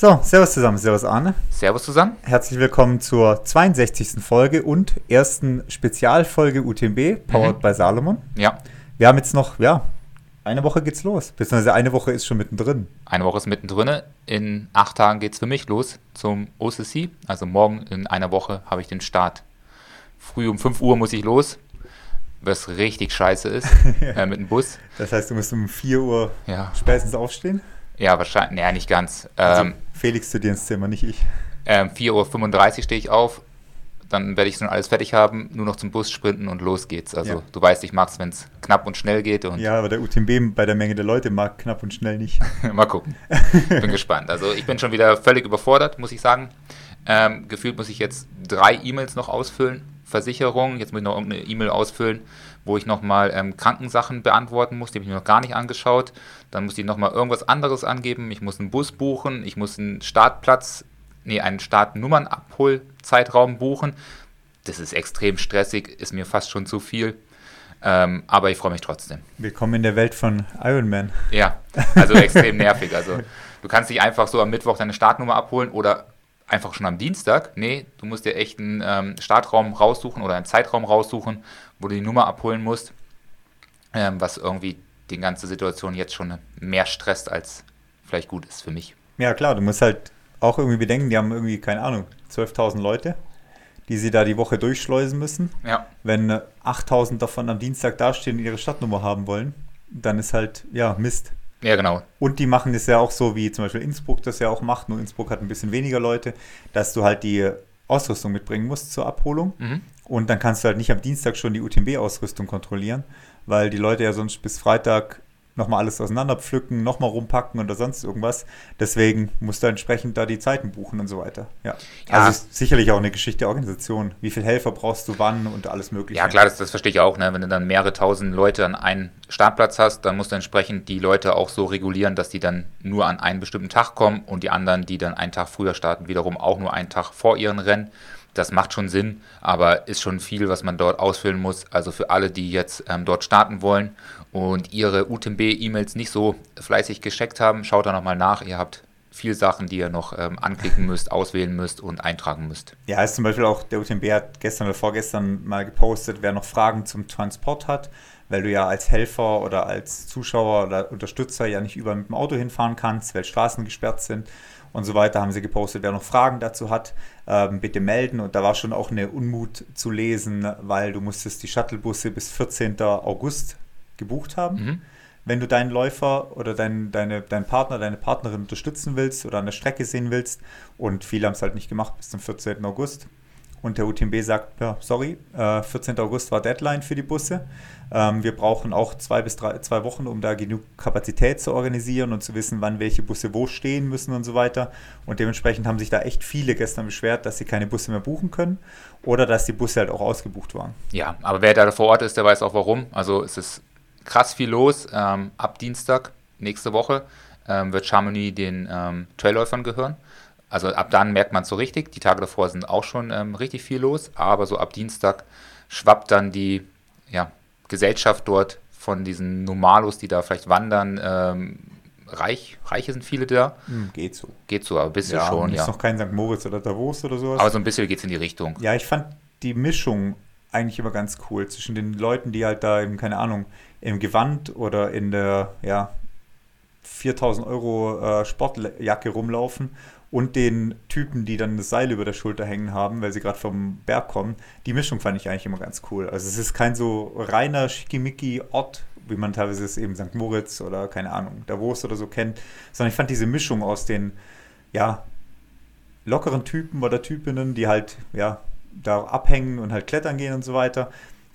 So, Servus zusammen, Servus Arne. Servus zusammen. Herzlich willkommen zur 62. Folge und ersten Spezialfolge UTMB, powered Mhm. by Salomon. Ja, Wir haben jetzt noch, ja, eine Woche geht's los. Beziehungsweise eine Woche ist schon mittendrin. eine Woche ist mittendrin. In acht Tagen geht es für mich los zum OCC. Also morgen in einer Woche habe ich den Start. Früh um 5 Uhr muss ich los, was richtig scheiße ist, äh, mit dem Bus. Das heißt, du musst um 4 Uhr Ja, spätestens aufstehen. Ja wahrscheinlich, naja, nicht ganz. Also Ähm, Felix zu dir ins Zimmer, nicht ich. ähm, 4.35 Uhr stehe ich auf, dann werde ich schon alles fertig haben, nur noch zum Bus sprinten und los geht's. Also Ja. du weißt, ich mag es, wenn es knapp und schnell geht und Ja, aber der UTMB bei der Menge der Leute mag knapp und schnell nicht. Mal gucken. Bin gespannt. Also ich bin schon wieder völlig überfordert, muss ich sagen. Ähm, gefühlt muss ich jetzt drei E-Mails noch ausfüllen. Versicherung, jetzt muss ich noch irgendeine E-Mail ausfüllen, wo ich nochmal ähm, Krankensachen beantworten muss. Die habe ich mir noch gar nicht angeschaut. Dann muss ich nochmal irgendwas anderes angeben. Ich muss einen Bus buchen. Ich muss einen Startplatz, nee, einen Startnummernabholzeitraum buchen. Das ist extrem stressig, ist mir fast schon zu viel. Ähm, aber ich freue mich trotzdem. Willkommen in der Welt von Iron Man. Ja, also extrem nervig. Also du kannst nicht einfach so am Mittwoch deine Startnummer abholen oder einfach schon am Dienstag. Nee, du musst dir echt einen ähm, Startraum raussuchen oder einen Zeitraum raussuchen, wo du die Nummer abholen musst, ähm, was irgendwie die ganze Situation jetzt schon mehr stresst, als vielleicht gut ist für mich. Ja, klar, du musst halt auch irgendwie bedenken, die haben irgendwie, keine Ahnung, 12.000 Leute, die sie da die Woche durchschleusen müssen. Ja, Wenn äh, 8.000 davon am Dienstag dastehen und ihre Stadtnummer haben wollen, dann ist halt, ja, Mist. Ja genau. Und die machen das ja auch so, wie zum Beispiel Innsbruck das ja auch macht, nur Innsbruck hat ein bisschen weniger Leute, dass du halt die Ausrüstung mitbringen musst zur Abholung. Mhm. Und dann kannst du halt nicht am Dienstag schon die UTMB-Ausrüstung kontrollieren, weil die Leute ja sonst bis Freitag nochmal alles auseinanderpflücken, nochmal rumpacken oder sonst irgendwas. Deswegen musst du entsprechend da die Zeiten buchen und so weiter. Ja. Ja. Also ist sicherlich auch eine Geschichte der Organisation. Wie viele Helfer brauchst du wann und alles mögliche. Ja, klar, das, das verstehe ich auch. Ne? Wenn du dann mehrere tausend Leute an einen Startplatz hast, dann musst du entsprechend die Leute auch so regulieren, dass die dann nur an einen bestimmten Tag kommen und die anderen, die dann einen Tag früher starten, wiederum auch nur einen Tag vor ihren Rennen. Das macht schon Sinn, aber ist schon viel, was man dort ausfüllen muss. Also für alle, die jetzt ähm, dort starten wollen und ihre UTMB-E-Mails nicht so fleißig gescheckt haben, schaut da nochmal nach. Ihr habt viel Sachen, die ihr noch ähm, anklicken müsst, auswählen müsst und eintragen müsst. Ja, ist zum Beispiel auch, der UTMB hat gestern oder vorgestern mal gepostet, wer noch Fragen zum Transport hat, weil du ja als Helfer oder als Zuschauer oder Unterstützer ja nicht überall mit dem Auto hinfahren kannst, weil Straßen gesperrt sind und so weiter, haben sie gepostet, wer noch Fragen dazu hat, ähm, bitte melden. Und da war schon auch eine Unmut zu lesen, weil du musstest die Shuttlebusse bis 14. August gebucht haben Mhm. wenn du deinen Läufer oder deinen, deine, deinen Partner, deine Partnerin unterstützen willst oder an der Strecke sehen willst. Und viele haben es halt nicht gemacht bis zum 14. August. Und der UTMB sagt, ja, sorry, äh, 14. August war Deadline für die Busse. Ähm, wir brauchen auch zwei bis drei, zwei Wochen, um da genug Kapazität zu organisieren und zu wissen, wann welche Busse wo stehen müssen und so weiter. Und dementsprechend haben sich da echt viele gestern beschwert, dass sie keine Busse mehr buchen können oder dass die Busse halt auch ausgebucht waren. Ja, aber wer da vor Ort ist, der weiß auch warum. Also es ist krass viel los. Ähm, ab Dienstag, nächste Woche, ähm, wird Chamonix den ähm, Trailläufern gehören. Also ab dann merkt man es so richtig. Die Tage davor sind auch schon ähm, richtig viel los, aber so ab Dienstag schwappt dann die ja, Gesellschaft dort von diesen Normalos, die da vielleicht wandern. Ähm, reich, reiche sind viele da. Hm, geht so. Geht so, aber ein bisschen schon, ist ja. noch kein St. Moritz oder Davos oder sowas. Aber so ein bisschen geht es in die Richtung. Ja, ich fand die Mischung eigentlich immer ganz cool zwischen den Leuten, die halt da eben, keine Ahnung, im Gewand oder in der, ja, 4000 Euro äh, Sportjacke rumlaufen und den Typen, die dann das Seil über der Schulter hängen haben, weil sie gerade vom Berg kommen. Die Mischung fand ich eigentlich immer ganz cool. Also es ist kein so reiner Schickimicki-Ort, wie man teilweise es eben St. Moritz oder keine Ahnung, Davos oder so kennt, sondern ich fand diese Mischung aus den, ja, lockeren Typen oder Typinnen, die halt, ja, da abhängen und halt klettern gehen und so weiter.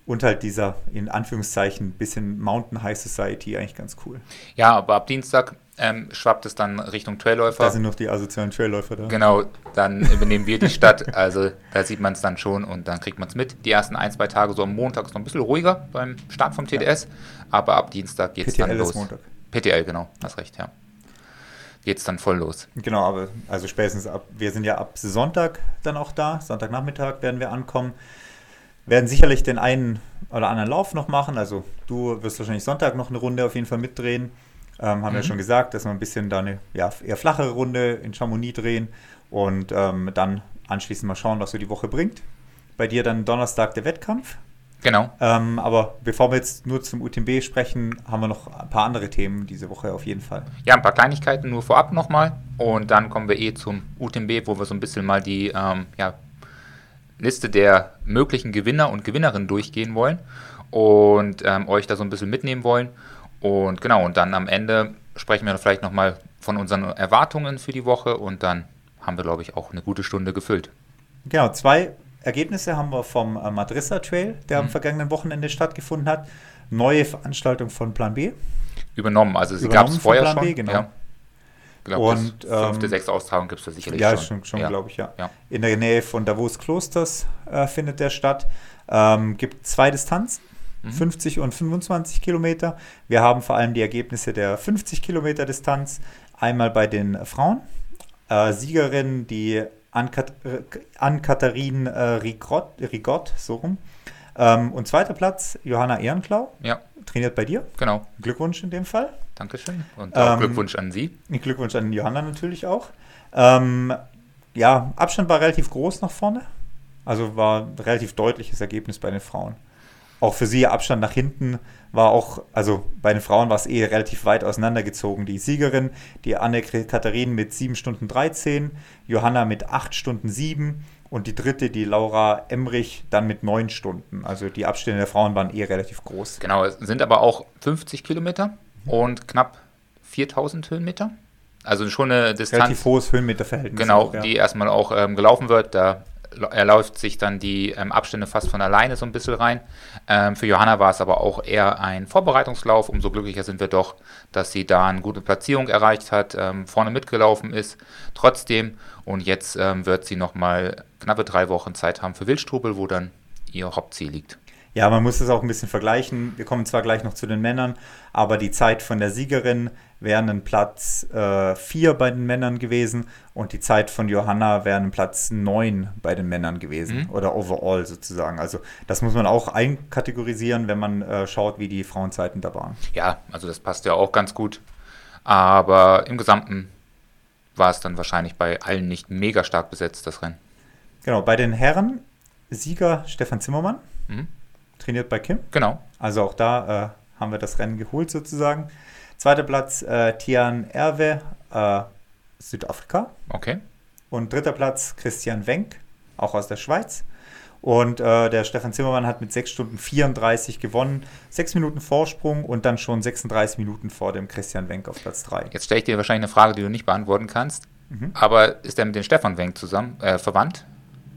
Und halt dieser, in Anführungszeichen, bisschen Mountain High Society eigentlich ganz cool. Ja, aber ab Dienstag ähm, schwappt es dann Richtung Trailläufer. Da sind noch die asozialen Trailläufer da. Genau, dann übernehmen wir die Stadt. Also da sieht man es dann schon und dann kriegt man es mit. Die ersten ein, zwei Tage, so am Montag ist noch ein bisschen ruhiger beim Start vom TDS, aber ab Dienstag geht es dann los. ist Montag. PTL, genau, hast recht, ja. Geht es dann voll los. Genau, aber also spätestens ab, wir sind ja ab Sonntag dann auch da. Sonntagnachmittag werden wir ankommen. Werden sicherlich den einen oder anderen Lauf noch machen. Also du wirst wahrscheinlich Sonntag noch eine Runde auf jeden Fall mitdrehen. Ähm, haben mhm. wir schon gesagt, dass wir ein bisschen da eine ja, eher flachere Runde in Chamonix drehen und ähm, dann anschließend mal schauen, was so die Woche bringt. Bei dir dann Donnerstag der Wettkampf. Genau. Ähm, aber bevor wir jetzt nur zum UTMB sprechen, haben wir noch ein paar andere Themen diese Woche auf jeden Fall. Ja, ein paar Kleinigkeiten nur vorab nochmal. Und dann kommen wir eh zum UTMB, wo wir so ein bisschen mal die ähm, ja, Liste der möglichen Gewinner und Gewinnerinnen durchgehen wollen und ähm, euch da so ein bisschen mitnehmen wollen. Und genau, und dann am Ende sprechen wir vielleicht nochmal von unseren Erwartungen für die Woche und dann haben wir, glaube ich, auch eine gute Stunde gefüllt. Genau, zwei Ergebnisse haben wir vom äh, Madrissa Trail, der mhm. am vergangenen Wochenende stattgefunden hat. Neue Veranstaltung von Plan B. Übernommen, also sie gab es vorher Plan schon. B, genau. Ja. Glaub, und fünfte, ähm, sechste Austragung gibt es da sicherlich ja, schon. schon, schon ja. glaube ich, ja. ja. In der Nähe von Davos Klosters äh, findet der statt. Ähm, gibt zwei Distanzen, mhm. 50 und 25 Kilometer. Wir haben vor allem die Ergebnisse der 50 Kilometer Distanz. Einmal bei den Frauen. Äh, Siegerin, die Ann-Katharin äh, Rigott, Rigott, so rum. Ähm, und zweiter Platz, Johanna Ehrenklau. Ja. Trainiert bei dir. Genau. Glückwunsch in dem Fall. Dankeschön. Und auch ähm, Glückwunsch an Sie. Glückwunsch an Johanna natürlich auch. Ähm, ja, Abstand war relativ groß nach vorne. Also war ein relativ deutliches Ergebnis bei den Frauen. Auch für sie Abstand nach hinten war auch, also bei den Frauen war es eh relativ weit auseinandergezogen. Die Siegerin, die Anne-Katharin mit 7 Stunden 13, Johanna mit 8 Stunden 7 und die dritte, die Laura Emrich, dann mit 9 Stunden. Also die Abstände der Frauen waren eh relativ groß. Genau, es sind aber auch 50 Kilometer und knapp 4000 Höhenmeter. Also schon eine Distanz. Relativ hohes Höhenmeterverhältnis. Genau, auch, ja. die erstmal auch ähm, gelaufen wird. Da er läuft sich dann die ähm, Abstände fast von alleine so ein bisschen rein. Ähm, für Johanna war es aber auch eher ein Vorbereitungslauf. Umso glücklicher sind wir doch, dass sie da eine gute Platzierung erreicht hat, ähm, vorne mitgelaufen ist. Trotzdem, und jetzt ähm, wird sie nochmal knappe drei Wochen Zeit haben für Wildstrubel, wo dann ihr Hauptziel liegt. Ja, man muss es auch ein bisschen vergleichen. Wir kommen zwar gleich noch zu den Männern, aber die Zeit von der Siegerin wäre ein Platz 4 äh, bei den Männern gewesen und die Zeit von Johanna wäre ein Platz 9 bei den Männern gewesen mhm. oder overall sozusagen. Also das muss man auch einkategorisieren, wenn man äh, schaut, wie die Frauenzeiten da waren. Ja, also das passt ja auch ganz gut. Aber im Gesamten war es dann wahrscheinlich bei allen nicht mega stark besetzt, das Rennen. Genau, bei den Herren Sieger Stefan Zimmermann. Mhm trainiert bei Kim. Genau. Also auch da äh, haben wir das Rennen geholt sozusagen. Zweiter Platz äh, Tian Erwe, äh, Südafrika. Okay. Und dritter Platz Christian Wenk, auch aus der Schweiz. Und äh, der Stefan Zimmermann hat mit 6 Stunden 34 gewonnen, 6 Minuten Vorsprung und dann schon 36 Minuten vor dem Christian Wenk auf Platz 3. Jetzt stelle ich dir wahrscheinlich eine Frage, die du nicht beantworten kannst. Mhm. Aber ist der mit dem Stefan Wenk zusammen äh, verwandt?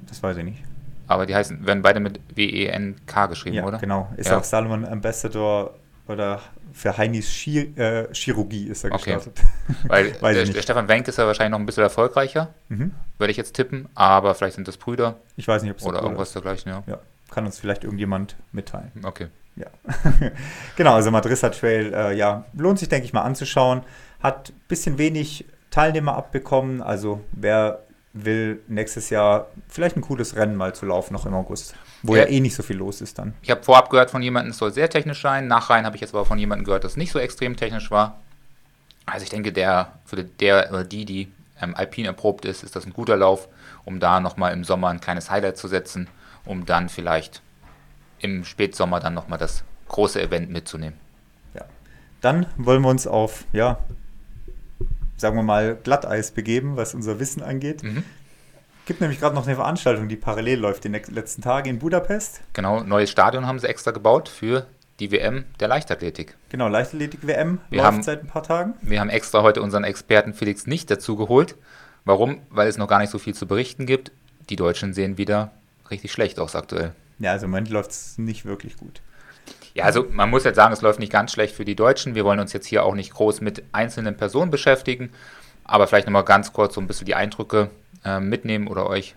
Das weiß ich nicht. Aber die heißen, werden beide mit W-E-N-K geschrieben, ja, oder? Genau. Ist ja. auch Salomon Ambassador oder für Heinis Chir äh, Chirurgie ist er okay. gestartet. Weil der, der, Stefan Wenk ist ja wahrscheinlich noch ein bisschen erfolgreicher, mhm. würde ich jetzt tippen, aber vielleicht sind das Brüder. Ich weiß nicht, ob es Oder irgendwas dergleichen, ja. ja. Kann uns vielleicht irgendjemand mitteilen. Okay. Ja. genau, also Madrissa Trail, äh, ja, lohnt sich, denke ich mal, anzuschauen. Hat ein bisschen wenig Teilnehmer abbekommen, also wer will nächstes Jahr vielleicht ein cooles Rennen mal zu laufen, noch im August. Wo ja, ja eh nicht so viel los ist dann. Ich habe vorab gehört von jemandem, es soll sehr technisch sein. Nachrein habe ich jetzt aber von jemandem gehört, dass es nicht so extrem technisch war. Also ich denke, der, für der oder die, die ähm, Alpin erprobt ist, ist das ein guter Lauf, um da nochmal im Sommer ein kleines Highlight zu setzen, um dann vielleicht im Spätsommer dann nochmal das große Event mitzunehmen. Ja. Dann wollen wir uns auf, ja, sagen wir mal, Glatteis begeben, was unser Wissen angeht. Mhm. Gibt nämlich gerade noch eine Veranstaltung, die parallel läuft die letzten Tage in Budapest. Genau, neues Stadion haben sie extra gebaut für die WM der Leichtathletik. Genau, Leichtathletik-WM läuft haben, seit ein paar Tagen. Wir haben extra heute unseren Experten Felix nicht dazu geholt. Warum? Weil es noch gar nicht so viel zu berichten gibt. Die Deutschen sehen wieder richtig schlecht aus aktuell. Ja, also im Moment läuft es nicht wirklich gut. Ja, also man muss jetzt sagen, es läuft nicht ganz schlecht für die Deutschen. Wir wollen uns jetzt hier auch nicht groß mit einzelnen Personen beschäftigen, aber vielleicht nochmal ganz kurz so ein bisschen die Eindrücke äh, mitnehmen oder euch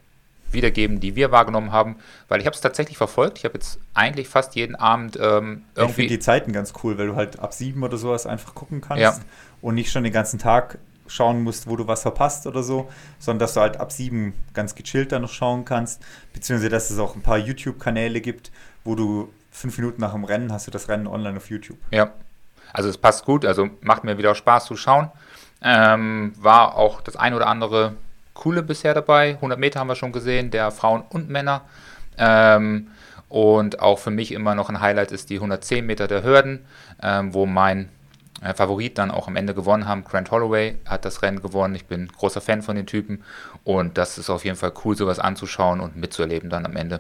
wiedergeben, die wir wahrgenommen haben, weil ich habe es tatsächlich verfolgt. Ich habe jetzt eigentlich fast jeden Abend ähm, irgendwie... Ich finde die Zeiten ganz cool, weil du halt ab sieben oder sowas einfach gucken kannst ja. und nicht schon den ganzen Tag schauen musst, wo du was verpasst oder so, sondern dass du halt ab sieben ganz gechillt da noch schauen kannst, beziehungsweise dass es auch ein paar YouTube-Kanäle gibt, wo du fünf Minuten nach dem Rennen hast du das Rennen online auf YouTube. Ja. Also es passt gut, also macht mir wieder Spaß zu schauen. Ähm, war auch das ein oder andere coole bisher dabei. 100 Meter haben wir schon gesehen, der Frauen und Männer. Ähm, und auch für mich immer noch ein Highlight ist die 110 Meter der Hürden, ähm, wo mein äh, Favorit dann auch am Ende gewonnen haben. Grant Holloway hat das Rennen gewonnen. Ich bin großer Fan von den Typen und das ist auf jeden Fall cool, sowas anzuschauen und mitzuerleben dann am Ende.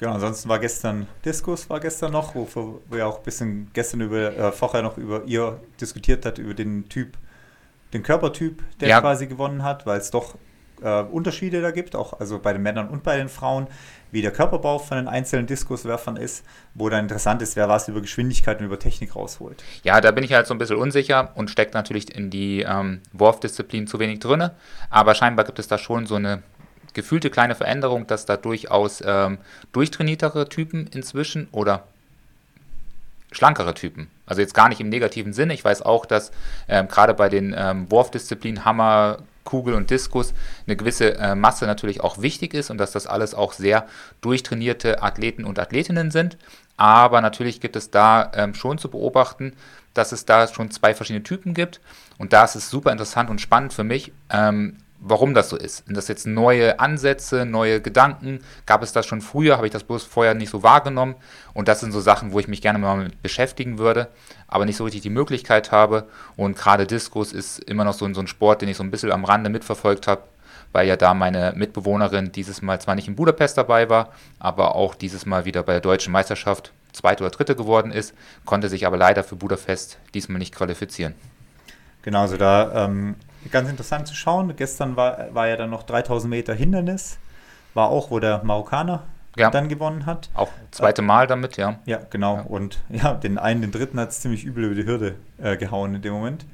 Genau, ansonsten war gestern Diskus war gestern noch, wo wir auch ein bisschen gestern über, äh, vorher noch über ihr diskutiert hat, über den Typ, den Körpertyp, der ja. quasi gewonnen hat, weil es doch äh, Unterschiede da gibt, auch also bei den Männern und bei den Frauen, wie der Körperbau von den einzelnen Diskuswerfern ist, wo dann interessant ist, wer was über Geschwindigkeit und über Technik rausholt. Ja, da bin ich halt so ein bisschen unsicher und steckt natürlich in die ähm, Wurfdisziplin zu wenig drin, aber scheinbar gibt es da schon so eine gefühlte kleine Veränderung, dass da durchaus ähm, durchtrainiertere Typen inzwischen oder schlankere Typen. Also jetzt gar nicht im negativen Sinne. Ich weiß auch, dass ähm, gerade bei den ähm, Wurfdisziplinen Hammer, Kugel und Diskus eine gewisse äh, Masse natürlich auch wichtig ist und dass das alles auch sehr durchtrainierte Athleten und Athletinnen sind. Aber natürlich gibt es da ähm, schon zu beobachten, dass es da schon zwei verschiedene Typen gibt. Und da ist es super interessant und spannend für mich, ähm, warum das so ist. Sind das jetzt neue Ansätze, neue Gedanken? Gab es das schon früher? Habe ich das bloß vorher nicht so wahrgenommen? Und das sind so Sachen, wo ich mich gerne mal mit beschäftigen würde, aber nicht so richtig die Möglichkeit habe. Und gerade Diskus ist immer noch so, so ein Sport, den ich so ein bisschen am Rande mitverfolgt habe, weil ja da meine Mitbewohnerin dieses Mal zwar nicht in Budapest dabei war, aber auch dieses Mal wieder bei der deutschen Meisterschaft zweite oder dritte geworden ist, konnte sich aber leider für Budapest diesmal nicht qualifizieren. Genau, also da ähm, ganz interessant zu schauen. Gestern war, war ja dann noch 3000 Meter Hindernis. War auch, wo der Marokkaner ja. dann gewonnen hat. Auch zweite Mal damit, ja. Ja, genau. Ja. Und ja, den einen, den dritten hat es ziemlich übel über die Hürde äh, gehauen in dem Moment.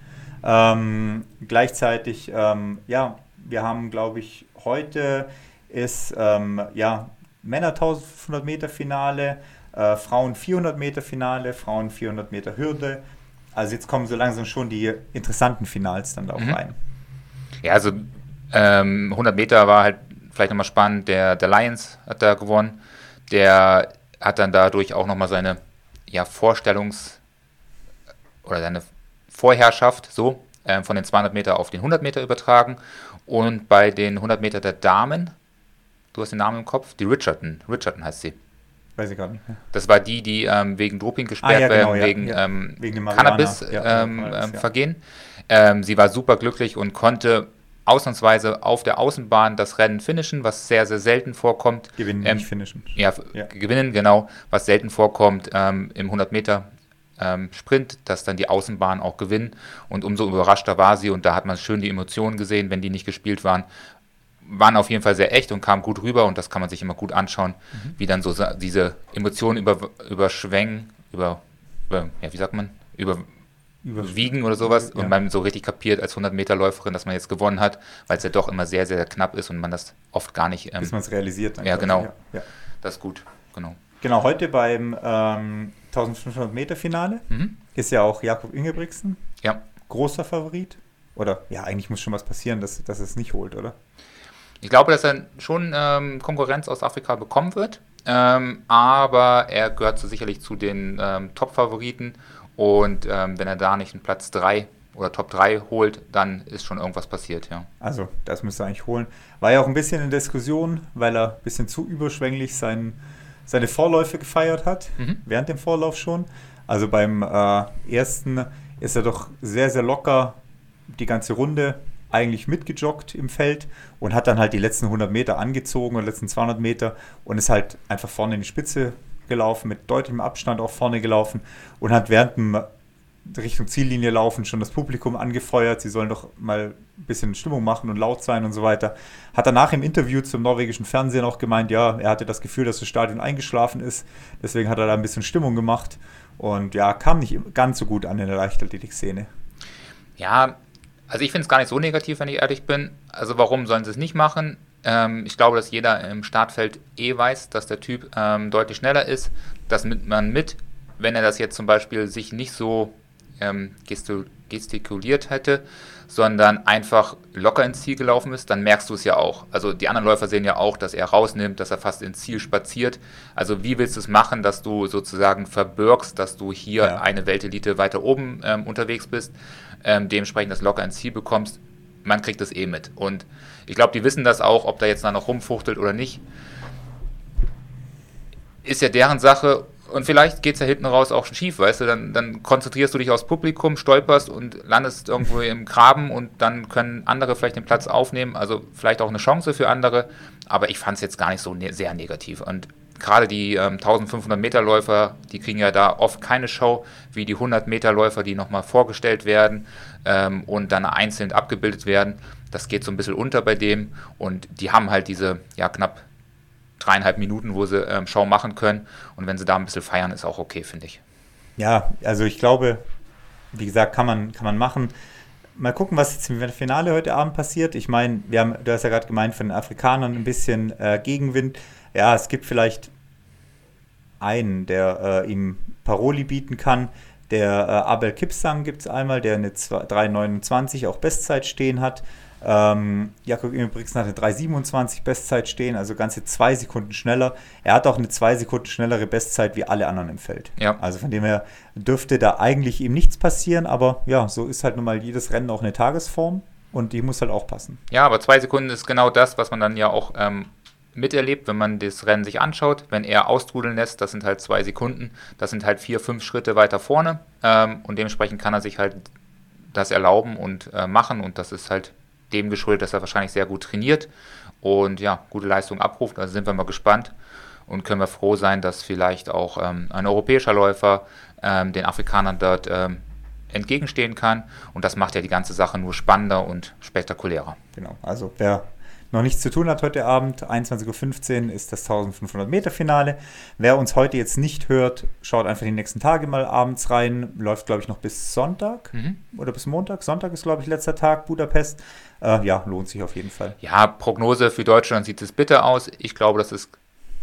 Ähm, gleichzeitig, ähm, ja, wir haben, glaube ich, heute ist ähm, ja Männer 1500 Meter Finale, äh, Frauen 400 Meter Finale, Frauen 400 Meter Hürde, also jetzt kommen so langsam schon die interessanten Finals dann da auch mhm. rein. Ja, also ähm, 100 Meter war halt vielleicht nochmal spannend. Der, der Lions hat da gewonnen. Der hat dann dadurch auch nochmal seine ja, Vorstellungs- oder seine Vorherrschaft so äh, von den 200 Meter auf den 100 Meter übertragen. Und bei den 100 Meter der Damen, du hast den Namen im Kopf, die Richardson, Richardson heißt sie. Weiß ich gar nicht. Das war die, die ähm, wegen Doping gesperrt ah, ja, genau, werden, wegen, ja. Ähm, wegen Cannabis-Vergehen. Ähm, ähm, sie war super glücklich und konnte ausnahmsweise auf der Außenbahn das Rennen finishen, was sehr, sehr selten vorkommt. Gewinnen, ähm, nicht finishen. Ja, ja, gewinnen, genau, was selten vorkommt ähm, im 100 Meter ähm, Sprint, dass dann die Außenbahn auch gewinnen. Und umso überraschter war sie und da hat man schön die Emotionen gesehen, wenn die nicht gespielt waren, waren auf jeden Fall sehr echt und kamen gut rüber und das kann man sich immer gut anschauen, mhm. wie dann so diese Emotionen über, überschwängen, über, über, ja, wie sagt man, über, überwiegen oder sowas ja. und man so richtig kapiert als 100 Meter Läuferin, dass man jetzt gewonnen hat, weil es ja doch immer sehr, sehr knapp ist und man das oft gar nicht. Ähm, Bis man es realisiert. ja, genau. Ja. ja. Das ist gut, genau. Genau, heute beim ähm, 1500 Meter Finale mhm. ist ja auch Jakob Ingebrigtsen. Ja. Großer Favorit. Oder ja, eigentlich muss schon was passieren, dass, dass es nicht holt, oder? Ich glaube, dass er schon ähm, Konkurrenz aus Afrika bekommen wird, ähm, aber er gehört so sicherlich zu den ähm, Top-Favoriten und ähm, wenn er da nicht einen Platz 3 oder Top 3 holt, dann ist schon irgendwas passiert, ja. Also, das müsste er eigentlich holen. War ja auch ein bisschen in Diskussion, weil er ein bisschen zu überschwänglich sein, seine Vorläufe gefeiert hat, mhm. während dem Vorlauf schon. Also beim äh, ersten ist er doch sehr, sehr locker die ganze Runde eigentlich mitgejoggt im Feld und hat dann halt die letzten 100 Meter angezogen und letzten 200 Meter und ist halt einfach vorne in die Spitze gelaufen, mit deutlichem Abstand auch vorne gelaufen und hat während dem Richtung Ziellinie laufen schon das Publikum angefeuert, sie sollen doch mal ein bisschen Stimmung machen und laut sein und so weiter. Hat danach im Interview zum norwegischen Fernsehen auch gemeint, ja, er hatte das Gefühl, dass das Stadion eingeschlafen ist, deswegen hat er da ein bisschen Stimmung gemacht und ja, kam nicht ganz so gut an in der Leichtathletik-Szene. Ja, also ich finde es gar nicht so negativ, wenn ich ehrlich bin. Also warum sollen sie es nicht machen? Ähm, ich glaube, dass jeder im Startfeld eh weiß, dass der Typ ähm, deutlich schneller ist. Das nimmt man mit, wenn er das jetzt zum Beispiel sich nicht so ähm, gestikuliert hätte, sondern einfach locker ins Ziel gelaufen ist, dann merkst du es ja auch. Also die anderen Läufer sehen ja auch, dass er rausnimmt, dass er fast ins Ziel spaziert. Also wie willst du es machen, dass du sozusagen verbirgst, dass du hier ja. eine Weltelite weiter oben ähm, unterwegs bist, ähm, dementsprechend das locker ins Ziel bekommst. Man kriegt das eh mit. Und ich glaube, die wissen das auch, ob da jetzt noch rumfuchtelt oder nicht. Ist ja deren Sache und vielleicht geht es ja hinten raus auch schief, weißt du, dann, dann konzentrierst du dich aufs Publikum, stolperst und landest irgendwo im Graben und dann können andere vielleicht den Platz aufnehmen, also vielleicht auch eine Chance für andere, aber ich fand es jetzt gar nicht so ne sehr negativ. Und gerade die ähm, 1500 Meter Läufer, die kriegen ja da oft keine Show, wie die 100 Meter Läufer, die nochmal vorgestellt werden ähm, und dann einzeln abgebildet werden. Das geht so ein bisschen unter bei dem. Und die haben halt diese ja knapp dreieinhalb Minuten, wo sie ähm, Show machen können. Und wenn sie da ein bisschen feiern, ist auch okay, finde ich. Ja, also ich glaube, wie gesagt, kann man, kann man machen. Mal gucken, was jetzt im Finale heute Abend passiert. Ich meine, wir haben, du hast ja gerade gemeint, von den Afrikanern ein bisschen äh, Gegenwind. Ja, es gibt vielleicht einen, der äh, ihm Paroli bieten kann. Der äh, Abel Kipsang gibt es einmal, der eine 3,29 auch Bestzeit stehen hat. Ähm, Jakob Ingebrigtsen hat eine 3,27 Bestzeit stehen, also ganze zwei Sekunden schneller. Er hat auch eine zwei Sekunden schnellere Bestzeit wie alle anderen im Feld. Ja. Also von dem her dürfte da eigentlich ihm nichts passieren, aber ja, so ist halt nun mal jedes Rennen auch eine Tagesform und die muss halt auch passen. Ja, aber zwei Sekunden ist genau das, was man dann ja auch ähm, miterlebt, wenn man das Rennen sich anschaut. Wenn er austrudeln lässt, das sind halt zwei Sekunden, das sind halt vier, fünf Schritte weiter vorne ähm, und dementsprechend kann er sich halt das erlauben und äh, machen und das ist halt dem geschuldet, dass er wahrscheinlich sehr gut trainiert und ja, gute Leistung abruft. Also sind wir mal gespannt und können wir froh sein, dass vielleicht auch ähm, ein europäischer Läufer ähm, den Afrikanern dort ähm, entgegenstehen kann. Und das macht ja die ganze Sache nur spannender und spektakulärer. Genau, also wer noch nichts zu tun hat heute Abend, 21.15 Uhr ist das 1500 Meter Finale. Wer uns heute jetzt nicht hört, schaut einfach die nächsten Tage mal abends rein. Läuft, glaube ich, noch bis Sonntag mhm. oder bis Montag. Sonntag ist, glaube ich, letzter Tag, Budapest. Äh, ja, lohnt sich auf jeden Fall. Ja, Prognose für Deutschland sieht es bitter aus. Ich glaube, dass es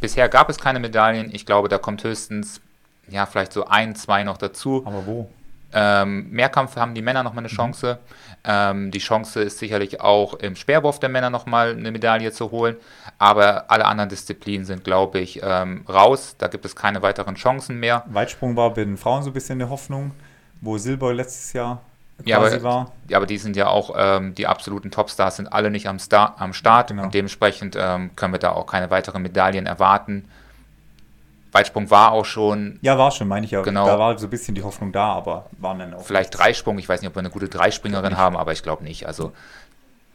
bisher gab es keine Medaillen. Ich glaube, da kommt höchstens ja vielleicht so ein, zwei noch dazu. Aber wo? Ähm, Mehrkampf haben die Männer nochmal eine mhm. Chance. Mhm. Ähm, die Chance ist sicherlich auch im Speerwurf der Männer nochmal eine Medaille zu holen. Aber alle anderen Disziplinen sind, glaube ich, ähm, raus. Da gibt es keine weiteren Chancen mehr. Weitsprung war bei den Frauen so ein bisschen eine Hoffnung, wo Silber letztes Jahr ja, aber, war. Ja, aber die sind ja auch, ähm, die absoluten Topstars sind alle nicht am, Star, am Start genau. und dementsprechend ähm, können wir da auch keine weiteren Medaillen erwarten. Weitsprung war auch schon. Ja, war schon, meine ich ja. Genau. Da war so ein bisschen die Hoffnung da, aber waren dann auch. Vielleicht Dreisprung, ich weiß nicht, ob wir eine gute Dreispringerin haben, aber ich glaube nicht. Also,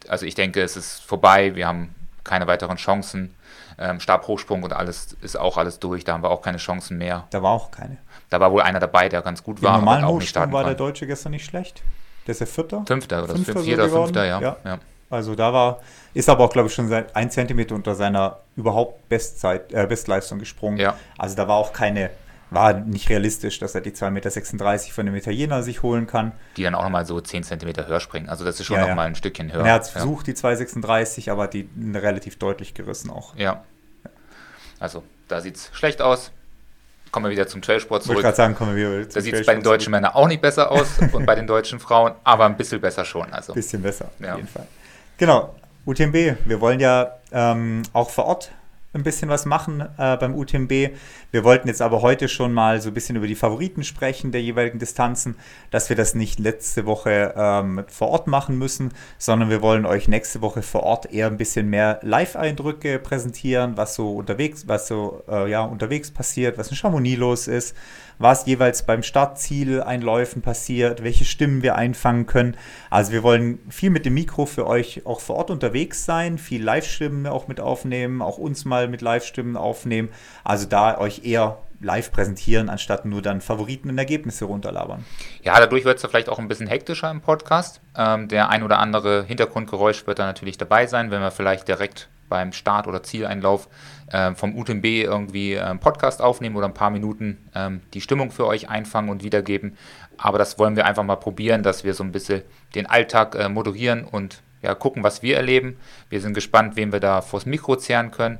also ich denke, es ist vorbei, wir haben keine weiteren Chancen. Ähm, Stabhochsprung und alles ist auch alles durch, da haben wir auch keine Chancen mehr. Da war auch keine. Da war wohl einer dabei, der ganz gut war. Im normalen Hochsprung war der Deutsche gestern nicht schlecht. Der ist ja Vierter. Fünfter oder Fünfter Vierter, so Fünfter, ja. ja. ja. Also da war, ist aber auch, glaube ich, schon seit ein Zentimeter unter seiner überhaupt Bestzeit, äh, Bestleistung gesprungen. Ja. Also da war auch keine, war nicht realistisch, dass er die 2,36 Meter von dem Italiener sich holen kann. Die dann auch nochmal so 10 Zentimeter höher springen. Also das ist schon ja, nochmal ja. ein Stückchen höher. er hat versucht, die 2,36, aber die relativ deutlich gerissen auch. Ja. Also da sieht es schlecht aus. Kommen wir wieder zum Trailsport zurück. Ich gerade sagen, kommen wir wieder zum Da sieht es bei den deutschen Männern auch nicht besser aus und bei den deutschen Frauen, aber ein bisschen besser schon. Also. Ein bisschen besser, auf jeden Fall. Genau, UTMB. Wir wollen ja ähm, auch vor Ort ein bisschen was machen äh, beim UTMB. Wir wollten jetzt aber heute schon mal so ein bisschen über die Favoriten sprechen der jeweiligen Distanzen, dass wir das nicht letzte Woche ähm, vor Ort machen müssen, sondern wir wollen euch nächste Woche vor Ort eher ein bisschen mehr Live-Eindrücke präsentieren, was so unterwegs, was so äh, ja, unterwegs passiert, was in Chamonix los ist, was jeweils beim Startziel-Einläufen passiert, welche Stimmen wir einfangen können. Also wir wollen viel mit dem Mikro für euch auch vor Ort unterwegs sein, viel Live-Stimmen auch mit aufnehmen, auch uns mal mit Live-Stimmen aufnehmen. Also da euch eher live präsentieren, anstatt nur dann Favoriten und Ergebnisse runterlabern. Ja, dadurch wird es vielleicht auch ein bisschen hektischer im Podcast. Ähm, der ein oder andere Hintergrundgeräusch wird da natürlich dabei sein, wenn wir vielleicht direkt beim Start- oder Zieleinlauf äh, vom UTMB irgendwie einen ähm, Podcast aufnehmen oder ein paar Minuten ähm, die Stimmung für euch einfangen und wiedergeben. Aber das wollen wir einfach mal probieren, dass wir so ein bisschen den Alltag äh, moderieren und ja, gucken, was wir erleben. Wir sind gespannt, wen wir da vors Mikro zehren können.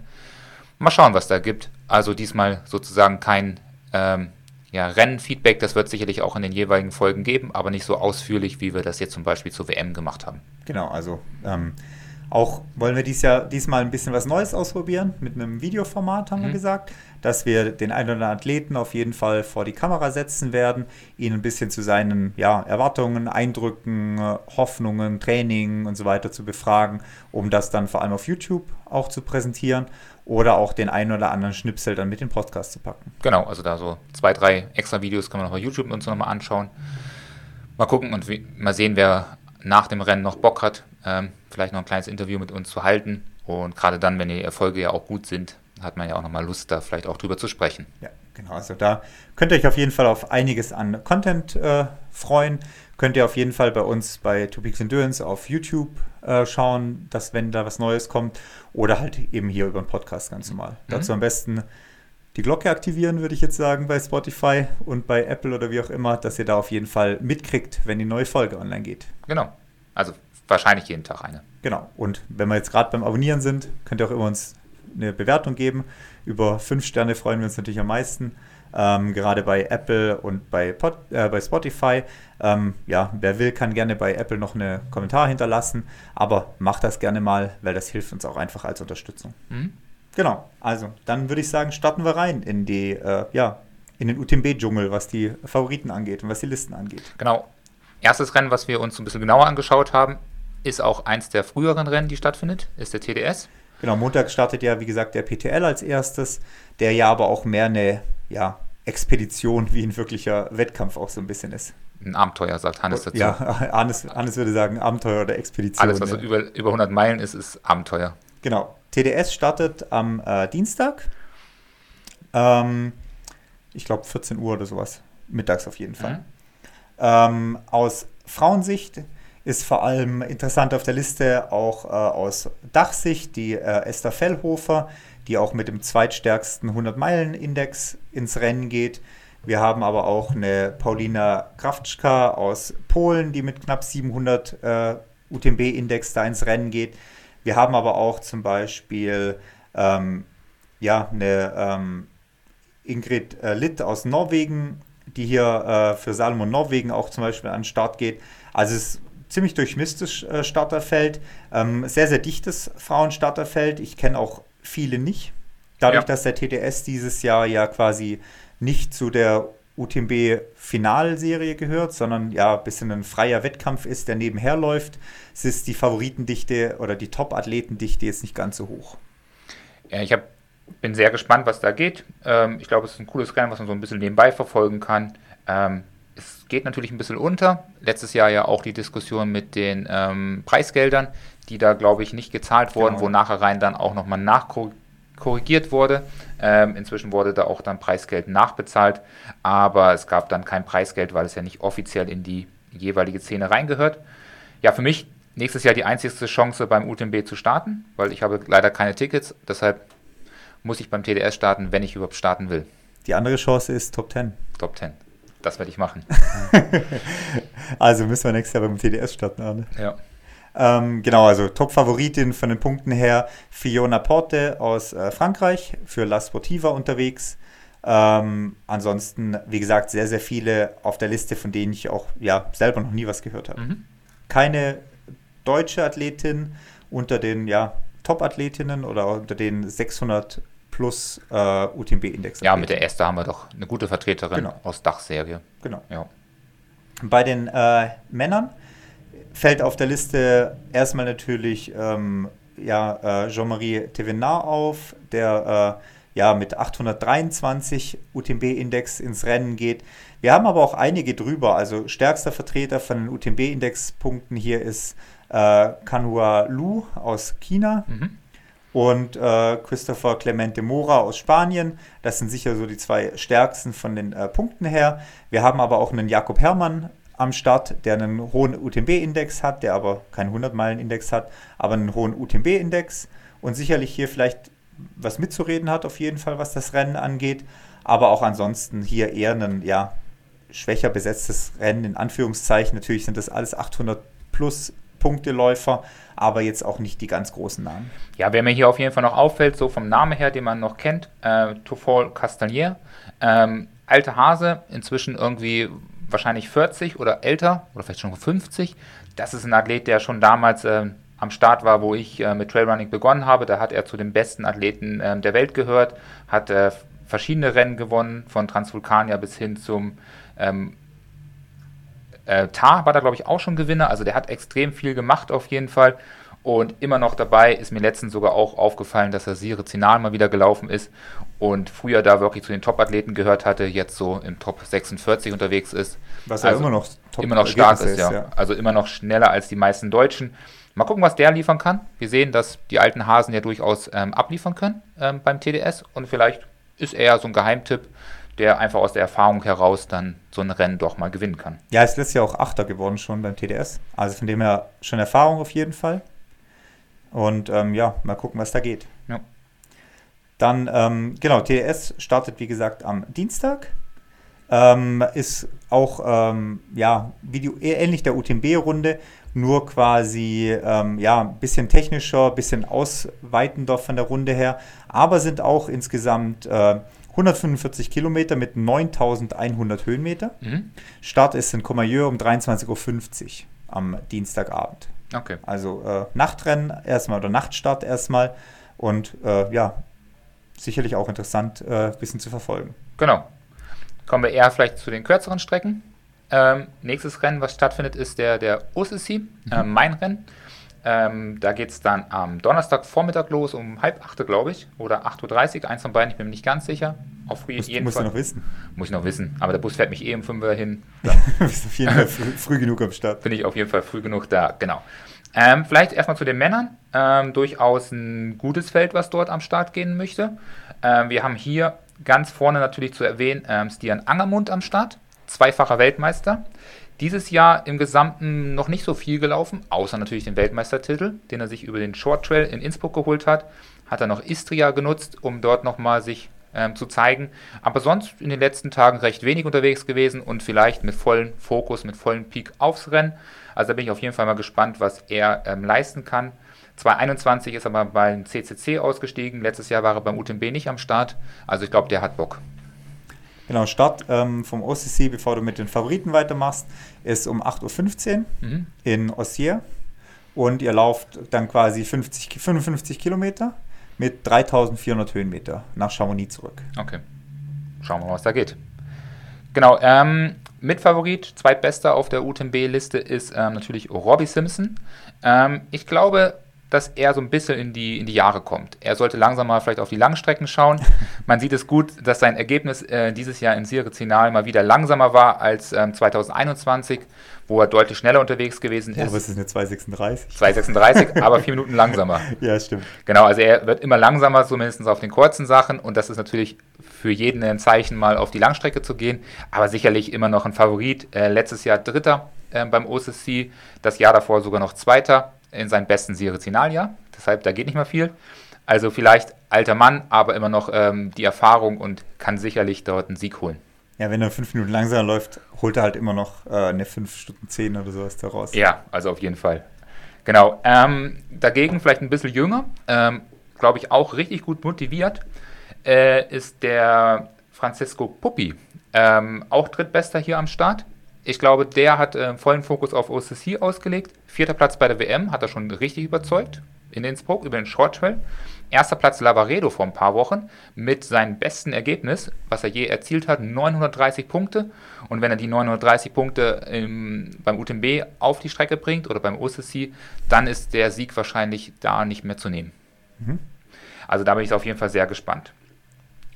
Mal schauen, was da gibt. Also diesmal sozusagen kein ähm, ja, Rennfeedback, das wird sicherlich auch in den jeweiligen Folgen geben, aber nicht so ausführlich, wie wir das jetzt zum Beispiel zur WM gemacht haben. Genau, also ähm, auch wollen wir dies Jahr, diesmal ein bisschen was Neues ausprobieren mit einem Videoformat, haben mhm. wir gesagt, dass wir den einen oder anderen Athleten auf jeden Fall vor die Kamera setzen werden, ihn ein bisschen zu seinen ja, Erwartungen, Eindrücken, Hoffnungen, Training und so weiter zu befragen, um das dann vor allem auf YouTube auch zu präsentieren oder auch den einen oder anderen Schnipsel dann mit den Podcast zu packen. Genau, also da so zwei, drei extra Videos kann man noch bei YouTube uns nochmal anschauen. Mal gucken und wie, mal sehen, wer nach dem Rennen noch Bock hat, ähm, vielleicht noch ein kleines Interview mit uns zu halten. Und gerade dann, wenn die Erfolge ja auch gut sind, hat man ja auch nochmal Lust, da vielleicht auch drüber zu sprechen. Ja, genau. Also da könnt ihr euch auf jeden Fall auf einiges an Content äh, freuen. Könnt ihr auf jeden Fall bei uns bei Two Peaks Endurance auf YouTube äh, schauen, dass wenn da was Neues kommt. Oder halt eben hier über den Podcast ganz normal. Mhm. Dazu am besten die Glocke aktivieren, würde ich jetzt sagen, bei Spotify und bei Apple oder wie auch immer, dass ihr da auf jeden Fall mitkriegt, wenn die neue Folge online geht. Genau. Also wahrscheinlich jeden Tag eine. Genau. Und wenn wir jetzt gerade beim Abonnieren sind, könnt ihr auch immer uns eine Bewertung geben. Über fünf Sterne freuen wir uns natürlich am meisten. Ähm, gerade bei Apple und bei, Pod, äh, bei Spotify. Ähm, ja, wer will, kann gerne bei Apple noch einen Kommentar hinterlassen, aber macht das gerne mal, weil das hilft uns auch einfach als Unterstützung. Mhm. Genau, also dann würde ich sagen, starten wir rein in die, äh, ja, in den UTMB-Dschungel, was die Favoriten angeht und was die Listen angeht. Genau. Erstes Rennen, was wir uns ein bisschen genauer angeschaut haben, ist auch eins der früheren Rennen, die stattfindet, ist der TDS. Genau, Montag startet ja, wie gesagt, der PTL als erstes, der ja aber auch mehr eine ja, Expedition wie ein wirklicher Wettkampf auch so ein bisschen ist. Ein Abenteuer, sagt Hannes dazu. Ja, Hannes, Hannes würde sagen Abenteuer oder Expedition. Alles, was ja. über, über 100 Meilen ist, ist Abenteuer. Genau. TDS startet am äh, Dienstag. Ähm, ich glaube 14 Uhr oder sowas. Mittags auf jeden Fall. Mhm. Ähm, aus Frauensicht ist vor allem interessant auf der Liste auch äh, aus Dachsicht die äh, Esther Fellhofer, die auch mit dem zweitstärksten 100-Meilen-Index ins Rennen geht. Wir haben aber auch eine Paulina Kraftschka aus Polen, die mit knapp 700 äh, UTMB-Index da ins Rennen geht. Wir haben aber auch zum Beispiel ähm, ja, eine ähm, Ingrid äh, Litt aus Norwegen, die hier äh, für Salomon Norwegen auch zum Beispiel an den Start geht. Also es ist ziemlich durchmischtes äh, Starterfeld, ähm, sehr, sehr dichtes Frauenstarterfeld. Ich kenne auch viele nicht. Dadurch, ja. dass der TTS dieses Jahr ja quasi nicht zu der UTMB-Finalserie gehört, sondern ja ein bisschen ein freier Wettkampf ist, der nebenher läuft, ist die Favoritendichte oder die Top-Athletendichte jetzt nicht ganz so hoch. Ja, ich hab, bin sehr gespannt, was da geht. Ähm, ich glaube, es ist ein cooles Rennen, was man so ein bisschen nebenbei verfolgen kann. Ähm, es geht natürlich ein bisschen unter. Letztes Jahr ja auch die Diskussion mit den ähm, Preisgeldern, die da, glaube ich, nicht gezahlt wurden, genau. wo nachher rein dann auch nochmal nachkorrigiert wurde. Ähm, inzwischen wurde da auch dann Preisgeld nachbezahlt, aber es gab dann kein Preisgeld, weil es ja nicht offiziell in die jeweilige Szene reingehört. Ja, für mich nächstes Jahr die einzigste Chance beim UTMB zu starten, weil ich habe leider keine Tickets, deshalb muss ich beim TDS starten, wenn ich überhaupt starten will. Die andere Chance ist Top 10. Top 10. Das werde ich machen. also müssen wir nächstes Jahr beim TDS starten, Arne. Ja. Ähm, genau, also Top-Favoritin von den Punkten her Fiona Porte aus äh, Frankreich für La Sportiva unterwegs. Ähm, ansonsten, wie gesagt, sehr, sehr viele auf der Liste, von denen ich auch ja, selber noch nie was gehört habe. Mhm. Keine deutsche Athletin unter den ja, Top-Athletinnen oder unter den 600 plus äh, UTMB-Index. Ja, mit der Esther haben wir doch eine gute Vertreterin genau. aus Dachserie. Genau. Ja. Bei den äh, Männern fällt auf der Liste erstmal natürlich ähm, ja, äh, Jean-Marie Thévenard auf, der äh, ja mit 823 UTMB-Index ins Rennen geht. Wir haben aber auch einige drüber. Also stärkster Vertreter von den UTMB-Indexpunkten hier ist äh, Kanhua Lu aus China. Mhm und äh, Christopher Clemente Mora aus Spanien. Das sind sicher so die zwei stärksten von den äh, Punkten her. Wir haben aber auch einen Jakob Herrmann am Start, der einen hohen UTMB-Index hat, der aber keinen 100-Meilen-Index hat, aber einen hohen UTMB-Index und sicherlich hier vielleicht was mitzureden hat, auf jeden Fall, was das Rennen angeht. Aber auch ansonsten hier eher ein ja, schwächer besetztes Rennen, in Anführungszeichen. Natürlich sind das alles 800 plus Punkteläufer, aber jetzt auch nicht die ganz großen Namen. Ja, wer mir hier auf jeden Fall noch auffällt, so vom Namen her, den man noch kennt, äh, Tofol Castanier, ähm, alte Hase, inzwischen irgendwie wahrscheinlich 40 oder älter oder vielleicht schon 50. Das ist ein Athlet, der schon damals äh, am Start war, wo ich äh, mit Trailrunning begonnen habe. Da hat er zu den besten Athleten äh, der Welt gehört, hat äh, verschiedene Rennen gewonnen, von Transvulkania bis hin zum ähm, äh, Tar war da, glaube ich, auch schon Gewinner. Also der hat extrem viel gemacht auf jeden Fall. Und immer noch dabei ist mir letztens sogar auch aufgefallen, dass er Sire Zinal mal wieder gelaufen ist und früher da wirklich zu den Top-Athleten gehört hatte, jetzt so im Top 46 unterwegs ist. Was also ja immer noch, top immer noch stark ist, ja. ja. Also immer noch schneller als die meisten Deutschen. Mal gucken, was der liefern kann. Wir sehen, dass die alten Hasen ja durchaus ähm, abliefern können ähm, beim TDS und vielleicht ist er so ein Geheimtipp, der einfach aus der Erfahrung heraus dann so ein Rennen doch mal gewinnen kann. Ja, ist letztes Jahr auch Achter geworden schon beim TDS. Also von dem her schon Erfahrung auf jeden Fall. Und ähm, ja, mal gucken, was da geht. Ja. Dann, ähm, genau, TDS startet wie gesagt am Dienstag. Ähm, ist auch, ähm, ja, Video, ähnlich der UTMB-Runde, nur quasi, ähm, ja, ein bisschen technischer, ein bisschen ausweitender von der Runde her, aber sind auch insgesamt äh, 145 Kilometer mit 9100 Höhenmeter. Mhm. Start ist in Comayeur um 23.50 Uhr am Dienstagabend. Okay. Also äh, Nachtrennen erstmal oder Nachtstart erstmal und äh, ja, sicherlich auch interessant, ein äh, bisschen zu verfolgen. Genau. Kommen wir eher vielleicht zu den kürzeren Strecken. Ähm, nächstes Rennen, was stattfindet, ist der, der OCC, mhm. äh, mein Rennen. Ähm, da geht es dann am Donnerstagvormittag los, um halb acht, glaube ich, oder 8.30 Uhr, eins von beiden, ich bin mir nicht ganz sicher. Auf musst, jeden musst Fall. du noch wissen. Muss ich noch wissen, aber der Bus fährt mich eh um 5 Uhr hin. du bist auf jeden Fall früh, früh, genug am Start. Bin ich auf jeden Fall früh genug da, genau. Ähm, vielleicht erstmal zu den Männern. Ähm, durchaus ein gutes Feld, was dort am Start gehen möchte. Ähm, wir haben hier ganz vorne natürlich zu erwähnen ähm, Stian Angermund am Start, zweifacher Weltmeister. Dieses Jahr im Gesamten noch nicht so viel gelaufen, außer natürlich den Weltmeistertitel, den er sich über den Short Trail in Innsbruck geholt hat. Hat er noch Istria genutzt, um dort nochmal sich ähm, zu zeigen. Aber sonst in den letzten Tagen recht wenig unterwegs gewesen und vielleicht mit vollem Fokus, mit vollem Peak aufs Rennen. Also da bin ich auf jeden Fall mal gespannt, was er ähm, leisten kann. 2021 ist er aber beim CCC ausgestiegen. Letztes Jahr war er beim UTMB nicht am Start. Also ich glaube, der hat Bock. Genau, Start ähm, vom OCC, bevor du mit den Favoriten weitermachst, ist um 8.15 Uhr mhm. in Ossier. Und ihr lauft dann quasi 50, 55 Kilometer mit 3400 Höhenmeter nach Chamonix zurück. Okay. Schauen wir mal, was da geht. Genau, ähm, Mitfavorit, zweitbester auf der UTMB-Liste ist ähm, natürlich Robbie Simpson. Ähm, ich glaube, dass er so ein bisschen in die, in die Jahre kommt. Er sollte langsam mal vielleicht auf die Langstrecken schauen. Man sieht es gut, dass sein Ergebnis äh, dieses Jahr in Sirizinal mal wieder langsamer war als ähm, 2021, wo er deutlich schneller unterwegs gewesen ist. Ja, aber es ist eine 236. 236, aber vier Minuten langsamer. Ja, stimmt. Genau, also er wird immer langsamer, zumindest auf den kurzen Sachen. Und das ist natürlich für jeden ein Zeichen, mal auf die Langstrecke zu gehen. Aber sicherlich immer noch ein Favorit. Äh, letztes Jahr Dritter äh, beim OCC, das Jahr davor sogar noch Zweiter in seinem besten Sirizinaljahr. Deshalb, da geht nicht mehr viel. Also vielleicht alter Mann, aber immer noch ähm, die Erfahrung und kann sicherlich dort einen Sieg holen. Ja, wenn er fünf Minuten langsamer läuft, holt er halt immer noch äh, eine fünf Stunden zehn oder sowas daraus. Ja, also auf jeden Fall. Genau. Ähm, dagegen vielleicht ein bisschen jünger, ähm, glaube ich auch richtig gut motiviert, äh, ist der Francisco Puppi. Ähm, auch drittbester hier am Start. Ich glaube, der hat äh, vollen Fokus auf OCC ausgelegt. Vierter Platz bei der WM hat er schon richtig überzeugt in Innsbruck über den Short Trail. Erster Platz Lavaredo vor ein paar Wochen mit seinem besten Ergebnis, was er je erzielt hat, 930 Punkte. Und wenn er die 930 Punkte im, beim UTMB auf die Strecke bringt oder beim OCC, dann ist der Sieg wahrscheinlich da nicht mehr zu nehmen. Mhm. Also da bin ich auf jeden Fall sehr gespannt.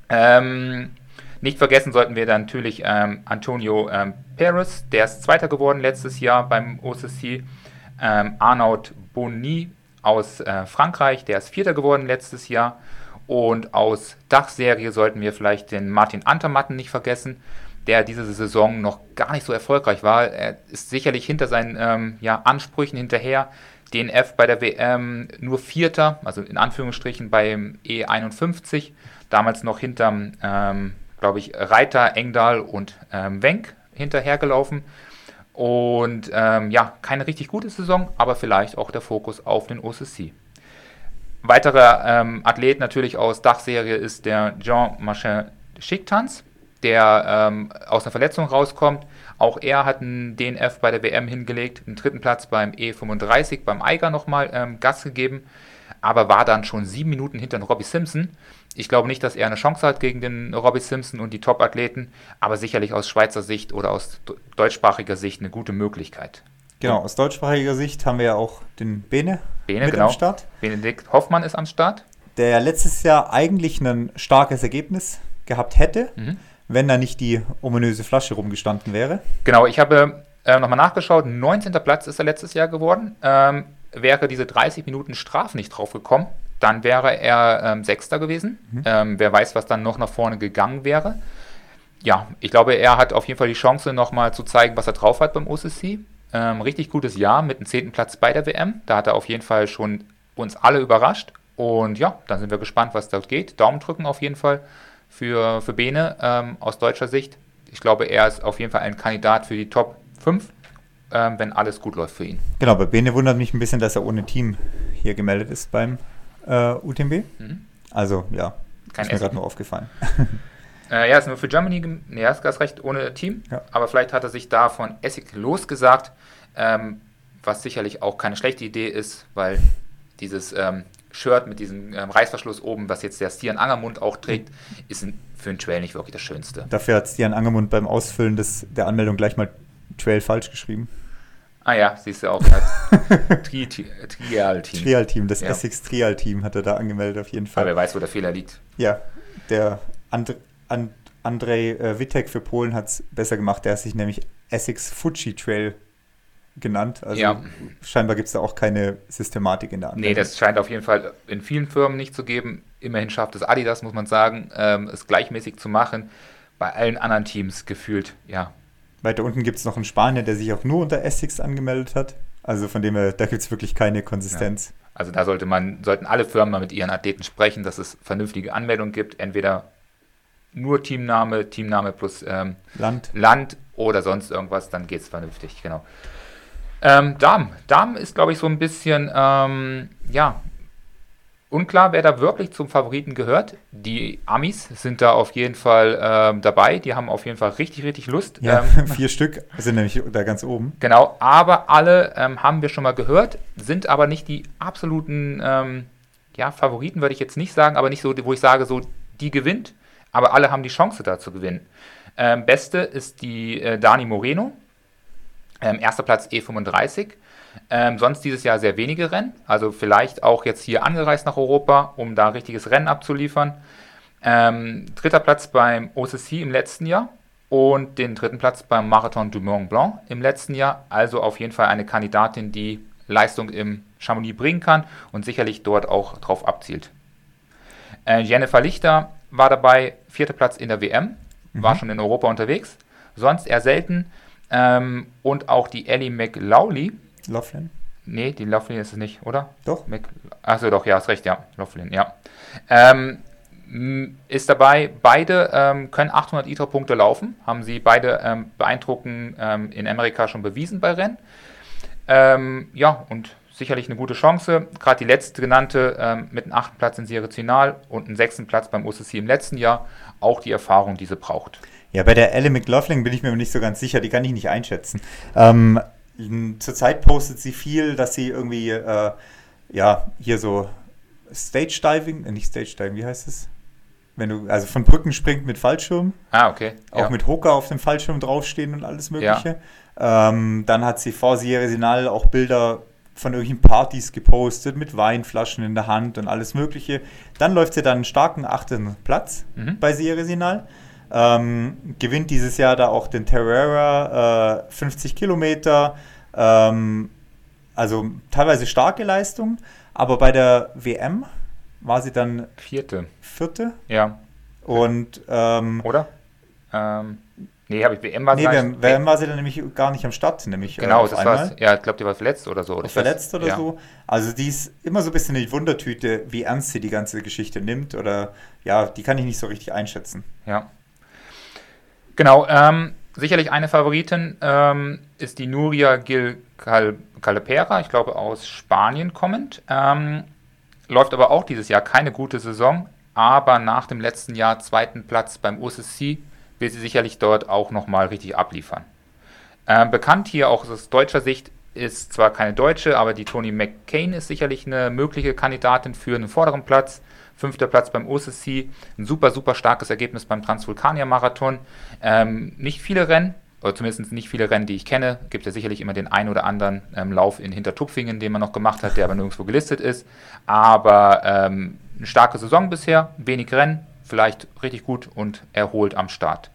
Ähm, nicht vergessen sollten wir dann natürlich ähm, Antonio ähm, Perez, der ist Zweiter geworden letztes Jahr beim OCC. Ähm, Arnaud Boni aus äh, Frankreich, der ist Vierter geworden letztes Jahr. Und aus Dachserie sollten wir vielleicht den Martin Antermatten nicht vergessen, der diese Saison noch gar nicht so erfolgreich war. Er ist sicherlich hinter seinen ähm, ja, Ansprüchen hinterher. DNF bei der WM nur Vierter, also in Anführungsstrichen beim E51, damals noch hinterm ähm, glaube ich, Reiter, Engdahl und ähm, Wenk hinterhergelaufen. Und ähm, ja, keine richtig gute Saison, aber vielleicht auch der Fokus auf den OCC. Weiterer ähm, Athlet natürlich aus Dachserie ist der Jean Machin Schicktanz. der ähm, aus einer Verletzung rauskommt. Auch er hat einen DNF bei der WM hingelegt, einen dritten Platz beim E35, beim Eiger nochmal ähm, Gas gegeben, aber war dann schon sieben Minuten hinter Robbie Simpson. Ich glaube nicht, dass er eine Chance hat gegen den Robbie Simpson und die Top-Athleten, aber sicherlich aus Schweizer Sicht oder aus deutschsprachiger Sicht eine gute Möglichkeit. Genau, aus deutschsprachiger Sicht haben wir ja auch den Bene, Bene mit genau. am Start. Benedikt Hoffmann ist am Start. Der letztes Jahr eigentlich ein starkes Ergebnis gehabt hätte, mhm. wenn da nicht die ominöse Flasche rumgestanden wäre. Genau, ich habe äh, nochmal nachgeschaut, 19. Platz ist er letztes Jahr geworden. Ähm, wäre diese 30 Minuten Strafe nicht drauf gekommen, dann wäre er ähm, Sechster gewesen. Mhm. Ähm, wer weiß, was dann noch nach vorne gegangen wäre. Ja, ich glaube, er hat auf jeden Fall die Chance, nochmal zu zeigen, was er drauf hat beim OCC. Ähm, richtig gutes Jahr mit dem zehnten Platz bei der WM. Da hat er auf jeden Fall schon uns alle überrascht. Und ja, dann sind wir gespannt, was dort geht. Daumen drücken auf jeden Fall für, für Bene ähm, aus deutscher Sicht. Ich glaube, er ist auf jeden Fall ein Kandidat für die Top 5, ähm, wenn alles gut läuft für ihn. Genau, bei Bene wundert mich ein bisschen, dass er ohne Team hier gemeldet ist beim äh, UTMB. Mhm. Also ja, Kein ist mir gerade nur aufgefallen. Äh, ja, ist nur für Germany, nee, er ist recht ohne Team, ja. aber vielleicht hat er sich da von Essig losgesagt, ähm, was sicherlich auch keine schlechte Idee ist, weil dieses ähm, Shirt mit diesem ähm, Reißverschluss oben, was jetzt der Stian Angermund auch trägt, ist ein, für einen Trail nicht wirklich das Schönste. Dafür hat Stian Angermund beim Ausfüllen des, der Anmeldung gleich mal Trail falsch geschrieben. Ah ja, siehst du auch. Trial-Team. Trial-Team, das ja. Essex Trial-Team hat er da angemeldet auf jeden Fall. Aber wer weiß, wo der Fehler liegt. Ja, der And And Andrzej äh, Wittek für Polen hat es besser gemacht. Der hat sich nämlich Essex Fuji Trail genannt. Also ja. scheinbar gibt es da auch keine Systematik in der Anwendung. Nee, das scheint auf jeden Fall in vielen Firmen nicht zu geben. Immerhin schafft es Adidas, muss man sagen, ähm, es gleichmäßig zu machen. Bei allen anderen Teams gefühlt, ja. Weiter unten gibt es noch einen Spanier, der sich auch nur unter Essex angemeldet hat. Also von dem her, da gibt es wirklich keine Konsistenz. Ja. Also da sollte man, sollten alle Firmen mal mit ihren Athleten sprechen, dass es vernünftige Anmeldungen gibt. Entweder nur Teamname, Teamname plus ähm, Land. Land oder sonst irgendwas, dann geht es vernünftig, genau. Ähm, Darm. Darm ist, glaube ich, so ein bisschen, ähm, ja, unklar, wer da wirklich zum Favoriten gehört. Die Amis sind da auf jeden Fall ähm, dabei. Die haben auf jeden Fall richtig, richtig Lust. Ja, ähm, vier Stück sind nämlich da ganz oben. Genau, aber alle ähm, haben wir schon mal gehört, sind aber nicht die absoluten ähm, ja, Favoriten, würde ich jetzt nicht sagen, aber nicht so, wo ich sage, so, die gewinnt. Aber alle haben die Chance da zu gewinnen. Ähm, beste ist die äh, Dani Moreno. Ähm, erster Platz E35. Ähm, sonst dieses Jahr sehr wenige Rennen. Also vielleicht auch jetzt hier angereist nach Europa, um da ein richtiges Rennen abzuliefern. Ähm, dritter Platz beim OCC im letzten Jahr und den dritten Platz beim Marathon du Mont Blanc im letzten Jahr. Also auf jeden Fall eine Kandidatin, die Leistung im Chamonix bringen kann und sicherlich dort auch drauf abzielt. Äh, Jennifer Lichter war dabei, vierter Platz in der WM, war mhm. schon in Europa unterwegs. Sonst eher selten. Ähm, und auch die Ellie McLaughlin. Laughlin? Nee, die Laughlin ist es nicht, oder? Doch. Achso, doch, ja, hast recht, ja. Laughlin, ja. Ähm, ist dabei, beide ähm, können 800 ITRA-Punkte laufen, haben sie beide ähm, beeindruckend ähm, in Amerika schon bewiesen bei Rennen. Ähm, ja, und sicherlich eine gute Chance. Gerade die letzte genannte ähm, mit einem achten Platz in Serie Final und einem sechsten Platz beim OCC im letzten Jahr auch die Erfahrung, die sie braucht. Ja, bei der Ellie McLaughlin bin ich mir nicht so ganz sicher, die kann ich nicht einschätzen. Ähm, zurzeit postet sie viel, dass sie irgendwie, äh, ja, hier so Stage Diving, äh, nicht Stage Diving, wie heißt es? Wenn du, also von Brücken springt mit Fallschirm. Ah, okay. Auch ja. mit Hocker auf dem Fallschirm draufstehen und alles Mögliche. Ja. Ähm, dann hat sie vor Sierra Sinal auch Bilder von irgendwelchen Partys gepostet mit Weinflaschen in der Hand und alles Mögliche. Dann läuft sie dann einen starken achten Platz mhm. bei Sierra Sinal. Ähm, gewinnt dieses Jahr da auch den Terrera äh, 50 Kilometer. Ähm, also teilweise starke Leistung, aber bei der WM war sie dann vierte. Vierte? Ja. Und ähm, oder? Ähm, nee, habe ich WM war nee, WM, WM war sie dann nämlich gar nicht am Start, nämlich genau, äh, das war's. Ja, ich glaube, die war verletzt oder so. Oder verletzt oder ja. so. Also die ist immer so ein bisschen die Wundertüte, wie ernst sie die ganze Geschichte nimmt oder ja, die kann ich nicht so richtig einschätzen. Ja. Genau, ähm, sicherlich eine Favoritin ähm, ist die Nuria Gil Cal Calpera, ich glaube aus Spanien kommend. Ähm, läuft aber auch dieses Jahr keine gute Saison, aber nach dem letzten Jahr zweiten Platz beim OCC wird sie sicherlich dort auch nochmal richtig abliefern. Ähm, bekannt hier auch aus deutscher Sicht ist zwar keine Deutsche, aber die Toni McCain ist sicherlich eine mögliche Kandidatin für einen vorderen Platz. Fünfter Platz beim OCC, ein super, super starkes Ergebnis beim Transvulkanier-Marathon. Ähm, nicht viele Rennen, oder zumindest nicht viele Rennen, die ich kenne. Gibt ja sicherlich immer den einen oder anderen ähm, Lauf in Hintertupfingen, den man noch gemacht hat, der aber nirgendwo gelistet ist. Aber ähm, eine starke Saison bisher, wenig Rennen, vielleicht richtig gut und erholt am Start.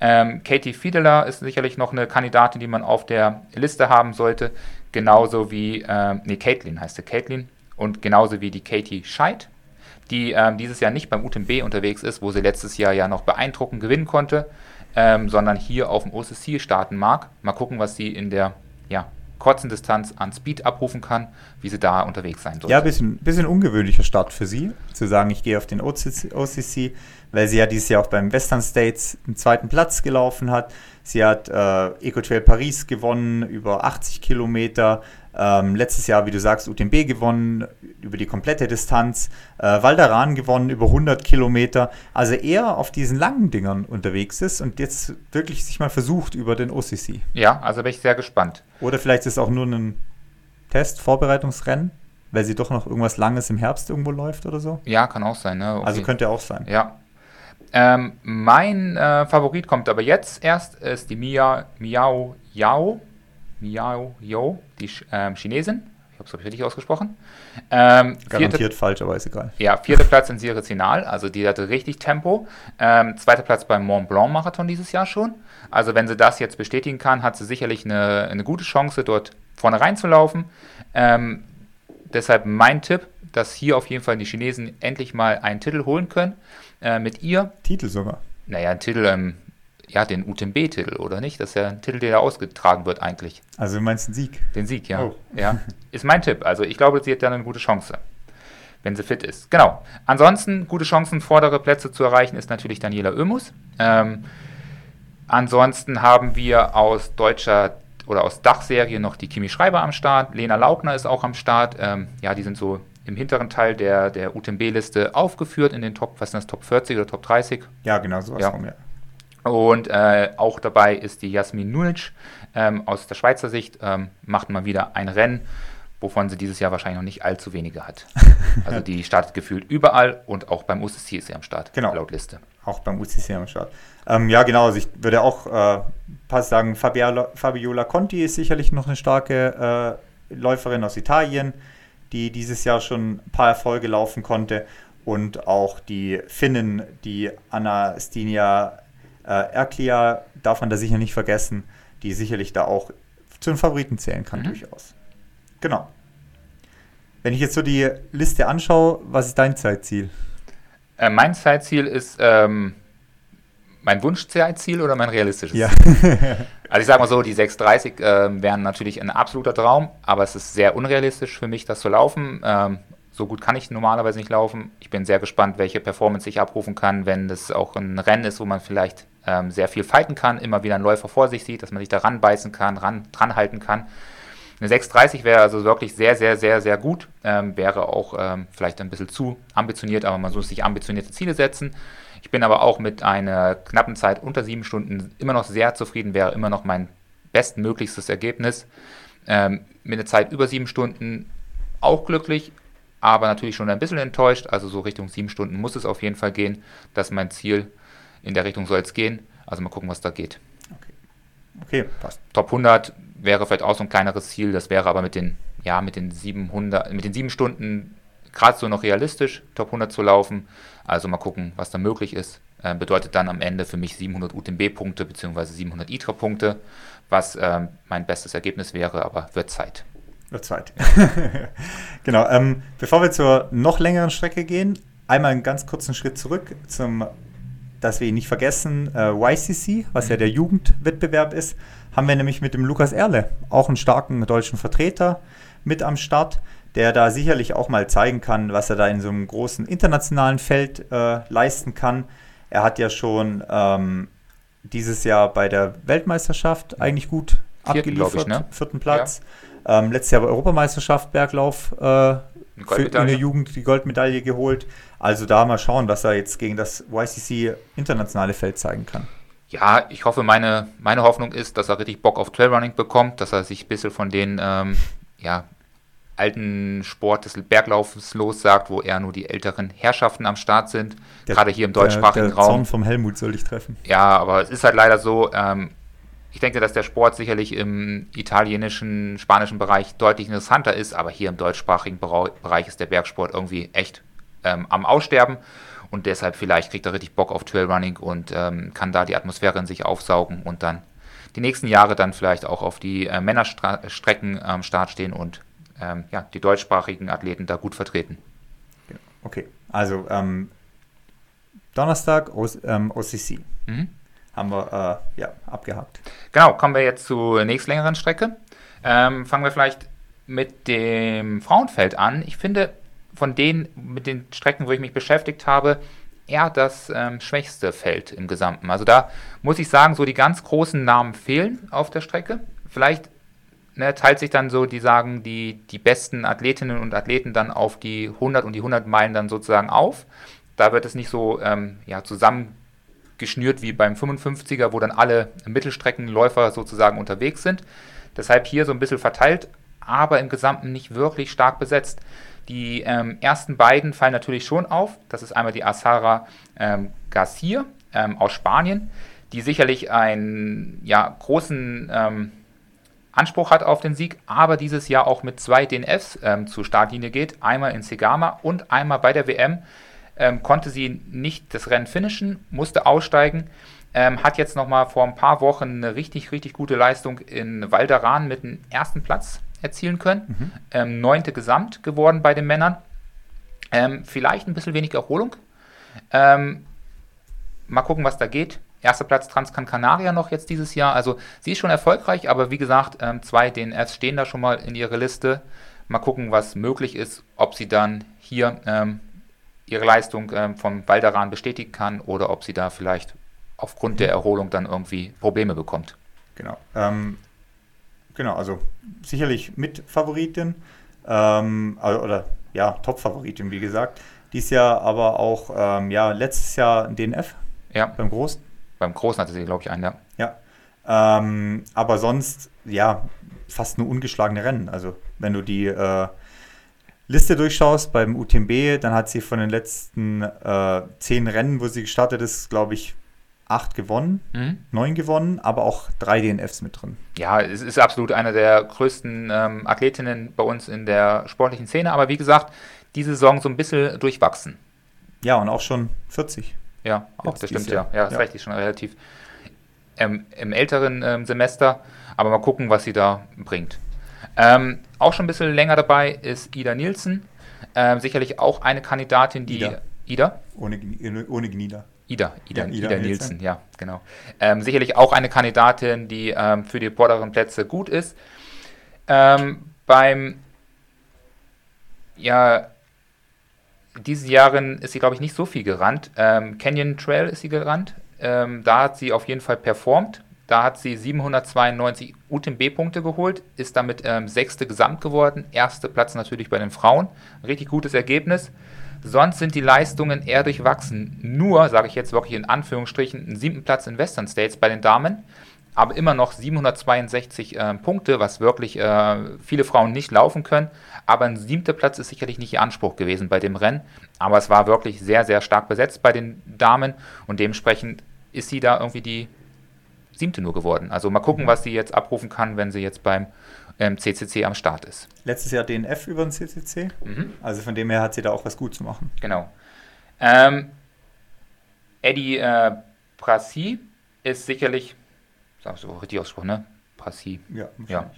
Ähm, Katie Fiedeler ist sicherlich noch eine Kandidatin, die man auf der Liste haben sollte. Genauso wie, ähm, nee, Caitlin heißt sie, Caitlin. Und genauso wie die Katie Scheid, die ähm, dieses Jahr nicht beim UTMB unterwegs ist, wo sie letztes Jahr ja noch beeindruckend gewinnen konnte, ähm, sondern hier auf dem OCC starten mag. Mal gucken, was sie in der ja, kurzen Distanz an Speed abrufen kann, wie sie da unterwegs sein soll. Ja, ein bisschen, bisschen ungewöhnlicher Start für sie, zu sagen, ich gehe auf den OCC, weil sie ja dieses Jahr auch beim Western States einen zweiten Platz gelaufen hat. Sie hat äh, Ecotrail Paris gewonnen, über 80 Kilometer. Ähm, letztes Jahr, wie du sagst, UTMB gewonnen, über die komplette Distanz. Äh, Valdaran gewonnen, über 100 Kilometer. Also eher auf diesen langen Dingern unterwegs ist und jetzt wirklich sich mal versucht über den OCC. Ja, also bin ich sehr gespannt. Oder vielleicht ist es auch nur ein Test, Vorbereitungsrennen, weil sie doch noch irgendwas Langes im Herbst irgendwo läuft oder so. Ja, kann auch sein. Ne? Okay. Also könnte auch sein. Ja. Ähm, mein äh, Favorit kommt aber jetzt erst, ist die Mia, Miao Yao. Miao Yo, die ähm, Chinesin. Ich habe es richtig ausgesprochen. Ähm, Garantiert vierte, falsch, aber ist egal. Ja, vierter Platz in Sirizinal, also die hatte richtig Tempo. Ähm, zweiter Platz beim Mont Blanc Marathon dieses Jahr schon. Also wenn sie das jetzt bestätigen kann, hat sie sicherlich eine, eine gute Chance, dort vorne reinzulaufen. Ähm, deshalb mein Tipp, dass hier auf jeden Fall die Chinesen endlich mal einen Titel holen können. Äh, mit ihr. Titel sogar. Naja, ein Titel, ähm, ja, den UTMB-Titel, oder nicht? Das ist ja ein Titel, der da ausgetragen wird eigentlich. Also du meinst den Sieg? Den Sieg, ja. Oh. ja. Ist mein Tipp. Also ich glaube, sie hat dann eine gute Chance, wenn sie fit ist. Genau. Ansonsten, gute Chancen, vordere Plätze zu erreichen, ist natürlich Daniela Oemus. Ähm, ansonsten haben wir aus deutscher oder aus Dachserie noch die Kimi Schreiber am Start. Lena Laubner ist auch am Start. Ähm, ja, die sind so im hinteren Teil der, der UTMB-Liste aufgeführt in den Top, was sind das, Top 40 oder Top 30? Ja, genau, sowas ja. rum, ja. Und äh, auch dabei ist die Jasmin Nunic ähm, aus der Schweizer Sicht, ähm, macht mal wieder ein Rennen, wovon sie dieses Jahr wahrscheinlich noch nicht allzu wenige hat. Also die startet gefühlt überall und auch beim UCC ist sie am Start, genau. laut Liste. Auch beim UCC am Start. Ähm, ja, genau, also ich würde auch äh, pass sagen, Fabiola, Fabiola Conti ist sicherlich noch eine starke äh, Läuferin aus Italien, die dieses Jahr schon ein paar Erfolge laufen konnte. Und auch die Finnen, die Anastinia äh, Erklia darf man da sicher nicht vergessen, die sicherlich da auch zu den Favoriten zählen kann, mhm. durchaus. Genau. Wenn ich jetzt so die Liste anschaue, was ist dein Zeitziel? Äh, mein Zeitziel ist ähm, mein Wunschzeitziel oder mein realistisches ja. also ich sage mal so, die 630 äh, wären natürlich ein absoluter Traum, aber es ist sehr unrealistisch für mich, das zu laufen. Ähm, so gut kann ich normalerweise nicht laufen. Ich bin sehr gespannt, welche Performance ich abrufen kann, wenn das auch ein Rennen ist, wo man vielleicht ähm, sehr viel fighten kann, immer wieder einen Läufer vor sich sieht, dass man sich da ranbeißen kann, ran, dran halten kann. Eine 630 wäre also wirklich sehr, sehr, sehr, sehr gut. Ähm, wäre auch ähm, vielleicht ein bisschen zu ambitioniert, aber man muss sich ambitionierte Ziele setzen. Ich bin aber auch mit einer knappen Zeit unter sieben Stunden immer noch sehr zufrieden, wäre immer noch mein bestmöglichstes Ergebnis. Ähm, mit einer Zeit über sieben Stunden auch glücklich, aber natürlich schon ein bisschen enttäuscht. Also so Richtung sieben Stunden muss es auf jeden Fall gehen. Das ist mein Ziel. In der Richtung soll es gehen. Also mal gucken, was da geht. Okay, okay passt. Top 100 wäre vielleicht auch so ein kleineres Ziel. Das wäre aber mit den, ja, mit den 700, mit den sieben Stunden gerade so noch realistisch, Top 100 zu laufen. Also mal gucken, was da möglich ist. Äh, bedeutet dann am Ende für mich 700 UTMB-Punkte bzw. 700 ITRA-Punkte, was äh, mein bestes Ergebnis wäre, aber wird Zeit. Oder zweit. genau. Ähm, bevor wir zur noch längeren Strecke gehen, einmal einen ganz kurzen Schritt zurück zum, dass wir ihn nicht vergessen, äh, YCC, was ja der Jugendwettbewerb ist, haben wir nämlich mit dem Lukas Erle, auch einen starken deutschen Vertreter, mit am Start, der da sicherlich auch mal zeigen kann, was er da in so einem großen internationalen Feld äh, leisten kann. Er hat ja schon ähm, dieses Jahr bei der Weltmeisterschaft eigentlich gut Vierten, abgeliefert, ich, ne? vierten Platz. Ja. Ähm, letztes Jahr bei Europameisterschaft Berglauf äh, in der Jugend die Goldmedaille geholt. Also da mal schauen, was er jetzt gegen das YCC internationale Feld zeigen kann. Ja, ich hoffe, meine, meine Hoffnung ist, dass er richtig Bock auf Trailrunning bekommt, dass er sich ein bisschen von den ähm, ja, alten Sport des Berglaufens lossagt, wo eher nur die älteren Herrschaften am Start sind, der, gerade hier im deutschsprachigen der, der Raum. Zorn vom Helmut soll ich treffen. Ja, aber es ist halt leider so, ähm, ich denke, dass der Sport sicherlich im italienischen, spanischen Bereich deutlich interessanter ist, aber hier im deutschsprachigen Bereich ist der Bergsport irgendwie echt ähm, am Aussterben und deshalb vielleicht kriegt er richtig Bock auf Trailrunning und ähm, kann da die Atmosphäre in sich aufsaugen und dann die nächsten Jahre dann vielleicht auch auf die äh, Männerstrecken am Start stehen und ähm, ja, die deutschsprachigen Athleten da gut vertreten. Okay, also ähm, Donnerstag OCC. Mhm haben wir äh, ja, abgehakt. Genau, kommen wir jetzt zur nächstlängeren Strecke. Ähm, fangen wir vielleicht mit dem Frauenfeld an. Ich finde von denen, mit den Strecken, wo ich mich beschäftigt habe, eher das ähm, schwächste Feld im Gesamten. Also da muss ich sagen, so die ganz großen Namen fehlen auf der Strecke. Vielleicht ne, teilt sich dann so, die sagen, die, die besten Athletinnen und Athleten dann auf die 100 und die 100 Meilen dann sozusagen auf. Da wird es nicht so ähm, ja, zusammen geschnürt wie beim 55er, wo dann alle Mittelstreckenläufer sozusagen unterwegs sind. Deshalb hier so ein bisschen verteilt, aber im Gesamten nicht wirklich stark besetzt. Die ähm, ersten beiden fallen natürlich schon auf. Das ist einmal die Asara ähm, Garcia ähm, aus Spanien, die sicherlich einen ja, großen ähm, Anspruch hat auf den Sieg, aber dieses Jahr auch mit zwei DNFs ähm, zur Startlinie geht. Einmal in Segama und einmal bei der WM ähm, konnte sie nicht das Rennen finishen, musste aussteigen. Ähm, hat jetzt nochmal vor ein paar Wochen eine richtig, richtig gute Leistung in Valderan mit dem ersten Platz erzielen können. Mhm. Ähm, neunte Gesamt geworden bei den Männern. Ähm, vielleicht ein bisschen wenig Erholung. Ähm, mal gucken, was da geht. Erster Platz Transcan Canaria noch jetzt dieses Jahr. Also sie ist schon erfolgreich, aber wie gesagt, ähm, zwei DNFs stehen da schon mal in ihrer Liste. Mal gucken, was möglich ist, ob sie dann hier ähm, ihre Leistung ähm, vom Valderan bestätigen kann oder ob sie da vielleicht aufgrund der Erholung dann irgendwie Probleme bekommt. Genau. Ähm, genau, also sicherlich mit Favoritin ähm, oder ja, Top-Favoritin, wie gesagt. Dies Jahr aber auch, ähm, ja, letztes Jahr ein DNF. Ja. Beim Großen. Beim Großen hatte sie, glaube ich, einen, ja. Ja. Ähm, aber sonst, ja, fast nur ungeschlagene Rennen. Also, wenn du die äh, Liste durchschaust beim UTMB, dann hat sie von den letzten äh, zehn Rennen, wo sie gestartet ist, glaube ich, acht gewonnen, mhm. neun gewonnen, aber auch drei DNFs mit drin. Ja, es ist absolut eine der größten ähm, Athletinnen bei uns in der sportlichen Szene, aber wie gesagt, diese Saison so ein bisschen durchwachsen. Ja, und auch schon 40. Ja, auch Jetzt das stimmt, ja. Ja, das ja. ist schon relativ ähm, im älteren ähm, Semester, aber mal gucken, was sie da bringt. Ähm, auch schon ein bisschen länger dabei ist Ida Nielsen. Ähm, sicherlich auch eine Kandidatin, die. Ida? Ida? Ohne, ohne Gnida. Ida, Ida, ja, Ida, Ida Nielsen, ja, genau. Ähm, sicherlich auch eine Kandidatin, die ähm, für die vorderen Plätze gut ist. Ähm, beim, ja, diesen Jahren ist sie, glaube ich, nicht so viel gerannt. Ähm, Canyon Trail ist sie gerannt. Ähm, da hat sie auf jeden Fall performt. Da hat sie 792 UTMB-Punkte geholt, ist damit ähm, sechste Gesamt geworden. Erster Platz natürlich bei den Frauen. Richtig gutes Ergebnis. Sonst sind die Leistungen eher durchwachsen. Nur, sage ich jetzt wirklich in Anführungsstrichen, einen siebten Platz in Western States bei den Damen. Aber immer noch 762 äh, Punkte, was wirklich äh, viele Frauen nicht laufen können. Aber ein siebter Platz ist sicherlich nicht ihr Anspruch gewesen bei dem Rennen. Aber es war wirklich sehr, sehr stark besetzt bei den Damen. Und dementsprechend ist sie da irgendwie die siebte nur geworden. Also mal gucken, mhm. was sie jetzt abrufen kann, wenn sie jetzt beim ähm, CCC am Start ist. Letztes Jahr DNF über den CCC. Mhm. Also von dem her hat sie da auch was gut zu machen. Genau. Ähm, Eddie äh, Prassi ist sicherlich, sagst du richtig ausgesprochen, ne? Prassi. Ja, ja.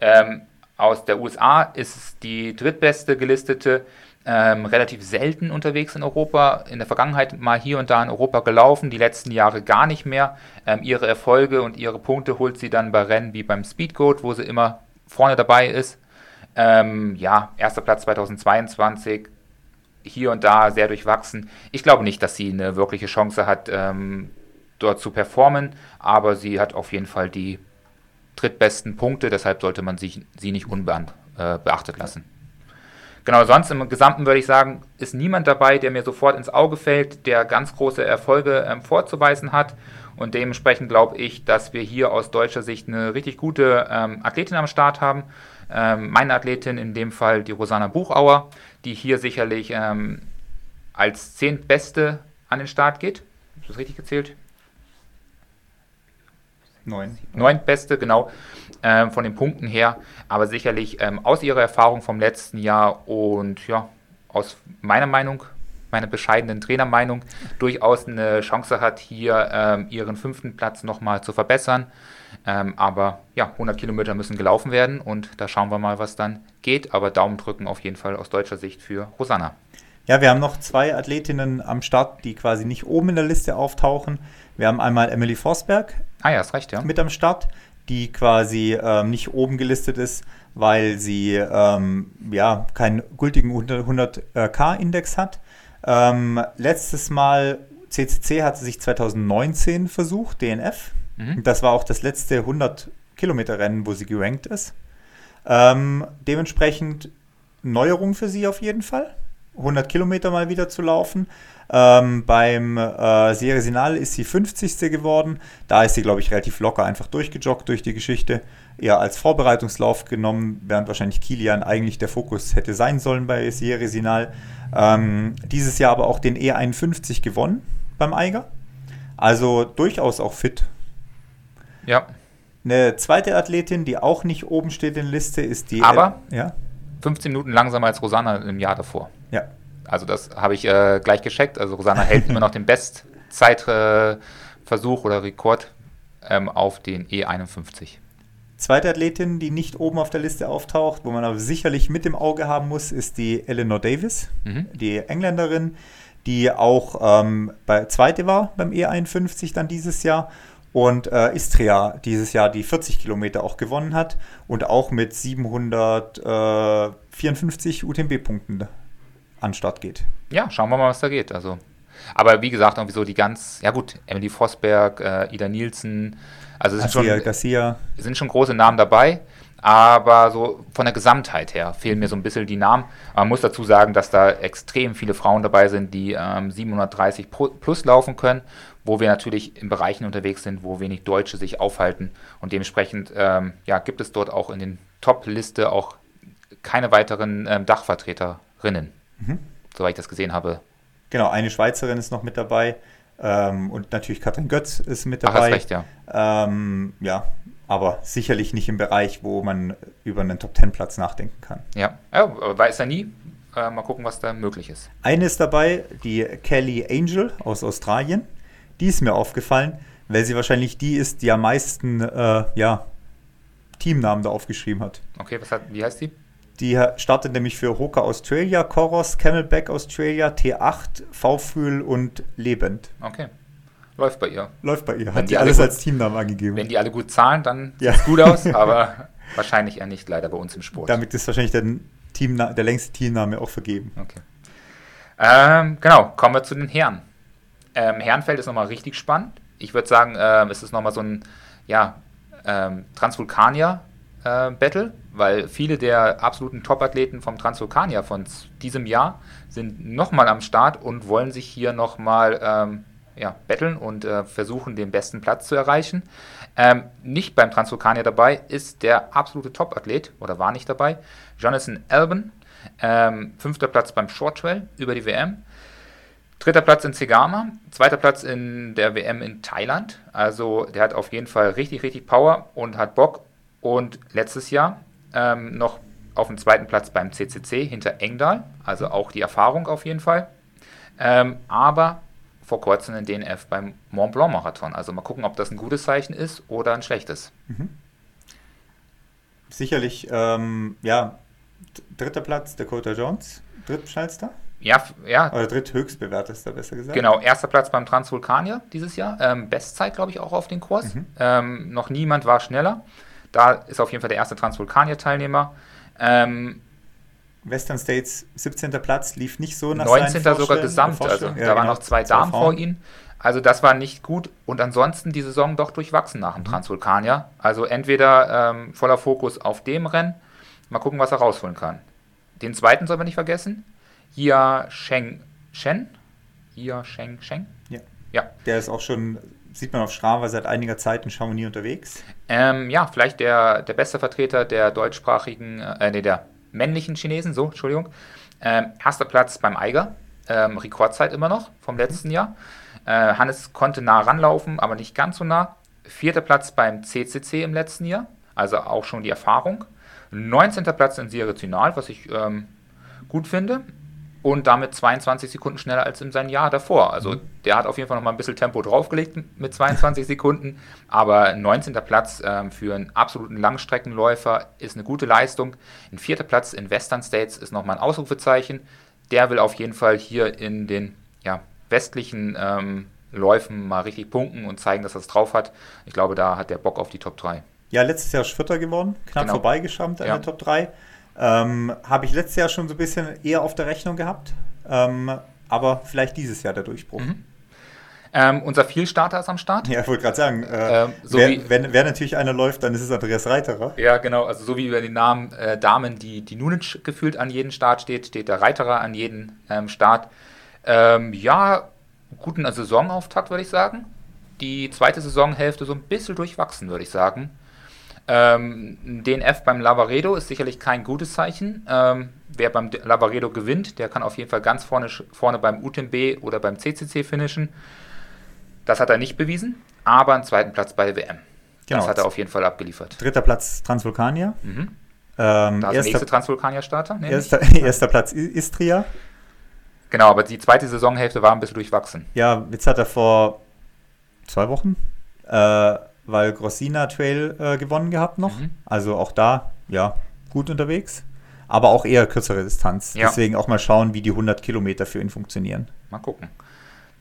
Ähm, aus der USA ist die drittbeste gelistete ähm, relativ selten unterwegs in Europa, in der Vergangenheit mal hier und da in Europa gelaufen, die letzten Jahre gar nicht mehr. Ähm, ihre Erfolge und ihre Punkte holt sie dann bei Rennen wie beim Speedgoat, wo sie immer vorne dabei ist. Ähm, ja, erster Platz 2022, hier und da sehr durchwachsen. Ich glaube nicht, dass sie eine wirkliche Chance hat, ähm, dort zu performen, aber sie hat auf jeden Fall die drittbesten Punkte, deshalb sollte man sich, sie nicht unbeachtet äh, lassen. Genau, sonst im Gesamten würde ich sagen, ist niemand dabei, der mir sofort ins Auge fällt, der ganz große Erfolge ähm, vorzuweisen hat. Und dementsprechend glaube ich, dass wir hier aus deutscher Sicht eine richtig gute ähm, Athletin am Start haben. Ähm, meine Athletin in dem Fall die Rosanna Buchauer, die hier sicherlich ähm, als zehntbeste an den Start geht. Ist das richtig gezählt? Neun. Beste, genau, ähm, von den Punkten her. Aber sicherlich ähm, aus ihrer Erfahrung vom letzten Jahr und ja, aus meiner Meinung, meiner bescheidenen Trainermeinung, durchaus eine Chance hat, hier ähm, ihren fünften Platz nochmal zu verbessern. Ähm, aber ja, 100 Kilometer müssen gelaufen werden und da schauen wir mal, was dann geht. Aber Daumen drücken auf jeden Fall aus deutscher Sicht für Rosanna. Ja, wir haben noch zwei Athletinnen am Start, die quasi nicht oben in der Liste auftauchen. Wir haben einmal Emily Forsberg ah, ja, ist recht, ja. mit am Start, die quasi ähm, nicht oben gelistet ist, weil sie ähm, ja keinen gültigen 100k-Index hat. Ähm, letztes Mal CCC hat sie sich 2019 versucht, DNF. Mhm. Das war auch das letzte 100 Kilometer Rennen, wo sie gerankt ist. Ähm, dementsprechend Neuerung für sie auf jeden Fall. 100 Kilometer mal wieder zu laufen. Ähm, beim äh, Serie Sinal ist sie 50. geworden. Da ist sie, glaube ich, relativ locker einfach durchgejoggt durch die Geschichte. Eher als Vorbereitungslauf genommen, während wahrscheinlich Kilian eigentlich der Fokus hätte sein sollen bei Serie Sinal. Ähm, dieses Jahr aber auch den E51 gewonnen beim Eiger. Also durchaus auch fit. Ja. Eine zweite Athletin, die auch nicht oben steht in der Liste, ist die. Aber El ja? 15 Minuten langsamer als Rosanna im Jahr davor. Ja. Also das habe ich äh, gleich gecheckt. Also Rosanna hält immer noch den Bestzeitversuch äh, oder Rekord ähm, auf den E51. Zweite Athletin, die nicht oben auf der Liste auftaucht, wo man aber sicherlich mit dem Auge haben muss, ist die Eleanor Davis, mhm. die Engländerin, die auch ähm, bei zweite war beim E51 dann dieses Jahr und äh, Istria dieses Jahr die 40 Kilometer auch gewonnen hat und auch mit 754 UTMB-Punkten an Start geht. Ja, schauen wir mal, was da geht. Also, aber wie gesagt, irgendwie so die ganz, ja gut, Emily Vosberg, äh, Ida Nielsen, also es sind schon, Garcia. sind schon große Namen dabei. Aber so von der Gesamtheit her fehlen mir so ein bisschen die Namen. Man muss dazu sagen, dass da extrem viele Frauen dabei sind, die ähm, 730 plus laufen können, wo wir natürlich in Bereichen unterwegs sind, wo wenig Deutsche sich aufhalten. Und dementsprechend ähm, ja, gibt es dort auch in den Top-Liste auch keine weiteren ähm, Dachvertreterinnen. Mhm. Soweit ich das gesehen habe. Genau, eine Schweizerin ist noch mit dabei. Ähm, und natürlich Katrin Götz ist mit dabei. Ach, hast recht, ja. Ähm, ja, aber sicherlich nicht im Bereich, wo man über einen Top-10-Platz nachdenken kann. Ja, ja weiß er nie. Äh, mal gucken, was da möglich ist. Eine ist dabei, die Kelly Angel aus Australien. Die ist mir aufgefallen, weil sie wahrscheinlich die ist, die am meisten äh, ja, Teamnamen da aufgeschrieben hat. Okay, was hat, wie heißt die? Die startet nämlich für Hoka Australia, Koros, Camelback Australia, T8, V-Fühl und Lebend. Okay. Läuft bei ihr. Läuft bei ihr. Hat wenn die alles gut, als Teamnamen angegeben. Wenn die alle gut zahlen, dann ja. sieht es gut aus, aber wahrscheinlich eher nicht, leider bei uns im Sport. Damit ist wahrscheinlich der, Teamna der längste Teamname auch vergeben. Okay. Ähm, genau, kommen wir zu den Herren. Ähm, Herrenfeld ist nochmal richtig spannend. Ich würde sagen, ähm, es ist nochmal so ein ja, ähm, Transvulkanier äh, Battle, weil viele der absoluten Top-Athleten vom Transvulkanier von diesem Jahr sind nochmal am Start und wollen sich hier nochmal ähm, ja, betteln und äh, versuchen, den besten Platz zu erreichen. Ähm, nicht beim Transvulkanier dabei ist der absolute Top-Athlet, oder war nicht dabei, Jonathan Alban. Ähm, fünfter Platz beim Short Trail über die WM. Dritter Platz in Segama, zweiter Platz in der WM in Thailand. Also der hat auf jeden Fall richtig, richtig Power und hat Bock und letztes Jahr ähm, noch auf dem zweiten Platz beim CCC hinter Engdahl, also auch die Erfahrung auf jeden Fall. Ähm, aber vor kurzem in DNF beim Mont Blanc Marathon. Also mal gucken, ob das ein gutes Zeichen ist oder ein schlechtes. Mhm. Sicherlich, ähm, ja, dritter Platz Dakota Jones, drittschnellster. Ja, ja. Oder dritthöchstbewertester, besser gesagt. Genau, erster Platz beim Transvulkanier dieses Jahr. Ähm, Bestzeit, glaube ich, auch auf den Kurs. Mhm. Ähm, noch niemand war schneller. Da ist auf jeden Fall der erste Transvulkanier-Teilnehmer. Ähm, Western States 17. Platz lief nicht so nach 19. sogar gesamt, also ja, da genau. waren noch zwei Damen vor ihnen. Also das war nicht gut und ansonsten die Saison doch durchwachsen nach dem mhm. Transvulkanier. Also entweder ähm, voller Fokus auf dem Rennen, mal gucken, was er rausholen kann. Den zweiten soll man nicht vergessen. Jia Sheng Shen. Jia Sheng Sheng. Ja. Ja. Der ist auch schon, sieht man auf Strava, seit einiger Zeit in Chamonix unterwegs. Ähm, ja, vielleicht der, der beste Vertreter der deutschsprachigen, äh, nee, der männlichen Chinesen, so, Entschuldigung. Ähm, erster Platz beim Eiger, ähm, Rekordzeit immer noch vom letzten Jahr. Äh, Hannes konnte nah ranlaufen, aber nicht ganz so nah. Vierter Platz beim CCC im letzten Jahr, also auch schon die Erfahrung. 19. Platz in Sirizinal, was ich ähm, gut finde. Und damit 22 Sekunden schneller als in seinem Jahr davor. Also der hat auf jeden Fall noch mal ein bisschen Tempo draufgelegt mit 22 Sekunden. Aber 19. Platz ähm, für einen absoluten Langstreckenläufer ist eine gute Leistung. Ein vierter Platz in Western States ist nochmal ein Ausrufezeichen. Der will auf jeden Fall hier in den ja, westlichen ähm, Läufen mal richtig punkten und zeigen, dass er es drauf hat. Ich glaube, da hat der Bock auf die Top 3. Ja, letztes Jahr Vierter geworden, knapp Genau. vorbeigeschrammt an Ja. der Top 3. Ähm, Habe ich letztes Jahr schon so ein bisschen eher auf der Rechnung gehabt. Ähm, aber vielleicht dieses Jahr der Durchbruch. Mhm. Ähm, unser Vielstarter ist am Start. Ja, ich wollte gerade sagen, äh, Ähm, so wer, wie- wenn, wer natürlich einer läuft, dann ist es Andreas Reiterer. Ja, genau. Also so wie über die Namen äh, Damen, die, die Nunic gefühlt an jeden Start steht, steht der Reiterer an jeden ähm, Start. Ähm, ja, guten Saisonauftakt, würde ich sagen. Die zweite Saisonhälfte so ein bisschen durchwachsen, würde ich sagen. Ähm, ein DNF beim Lavaredo ist sicherlich kein gutes Zeichen. Ähm, wer beim Lavaredo gewinnt, der kann auf jeden Fall ganz vorne, vorne beim UTMB oder beim CCC finishen. Das hat er nicht bewiesen, aber einen zweiten Platz bei der WM. Genau. Das hat er auf jeden Fall abgeliefert. Dritter Platz Transvulkania. Mhm. Ähm, Da ist der nächste Transvulkanier-Starter. nämlich. erster, erster Platz Istria. Genau, aber die zweite Saisonhälfte war ein bisschen durchwachsen. Ja, jetzt hat er vor zwei Wochen äh, Val Grossina Trail äh, gewonnen gehabt noch. Mhm. Also auch da, ja, gut unterwegs. Aber auch eher kürzere Distanz. Ja. Deswegen auch mal schauen, wie die 100 Kilometer für ihn funktionieren. Mal gucken.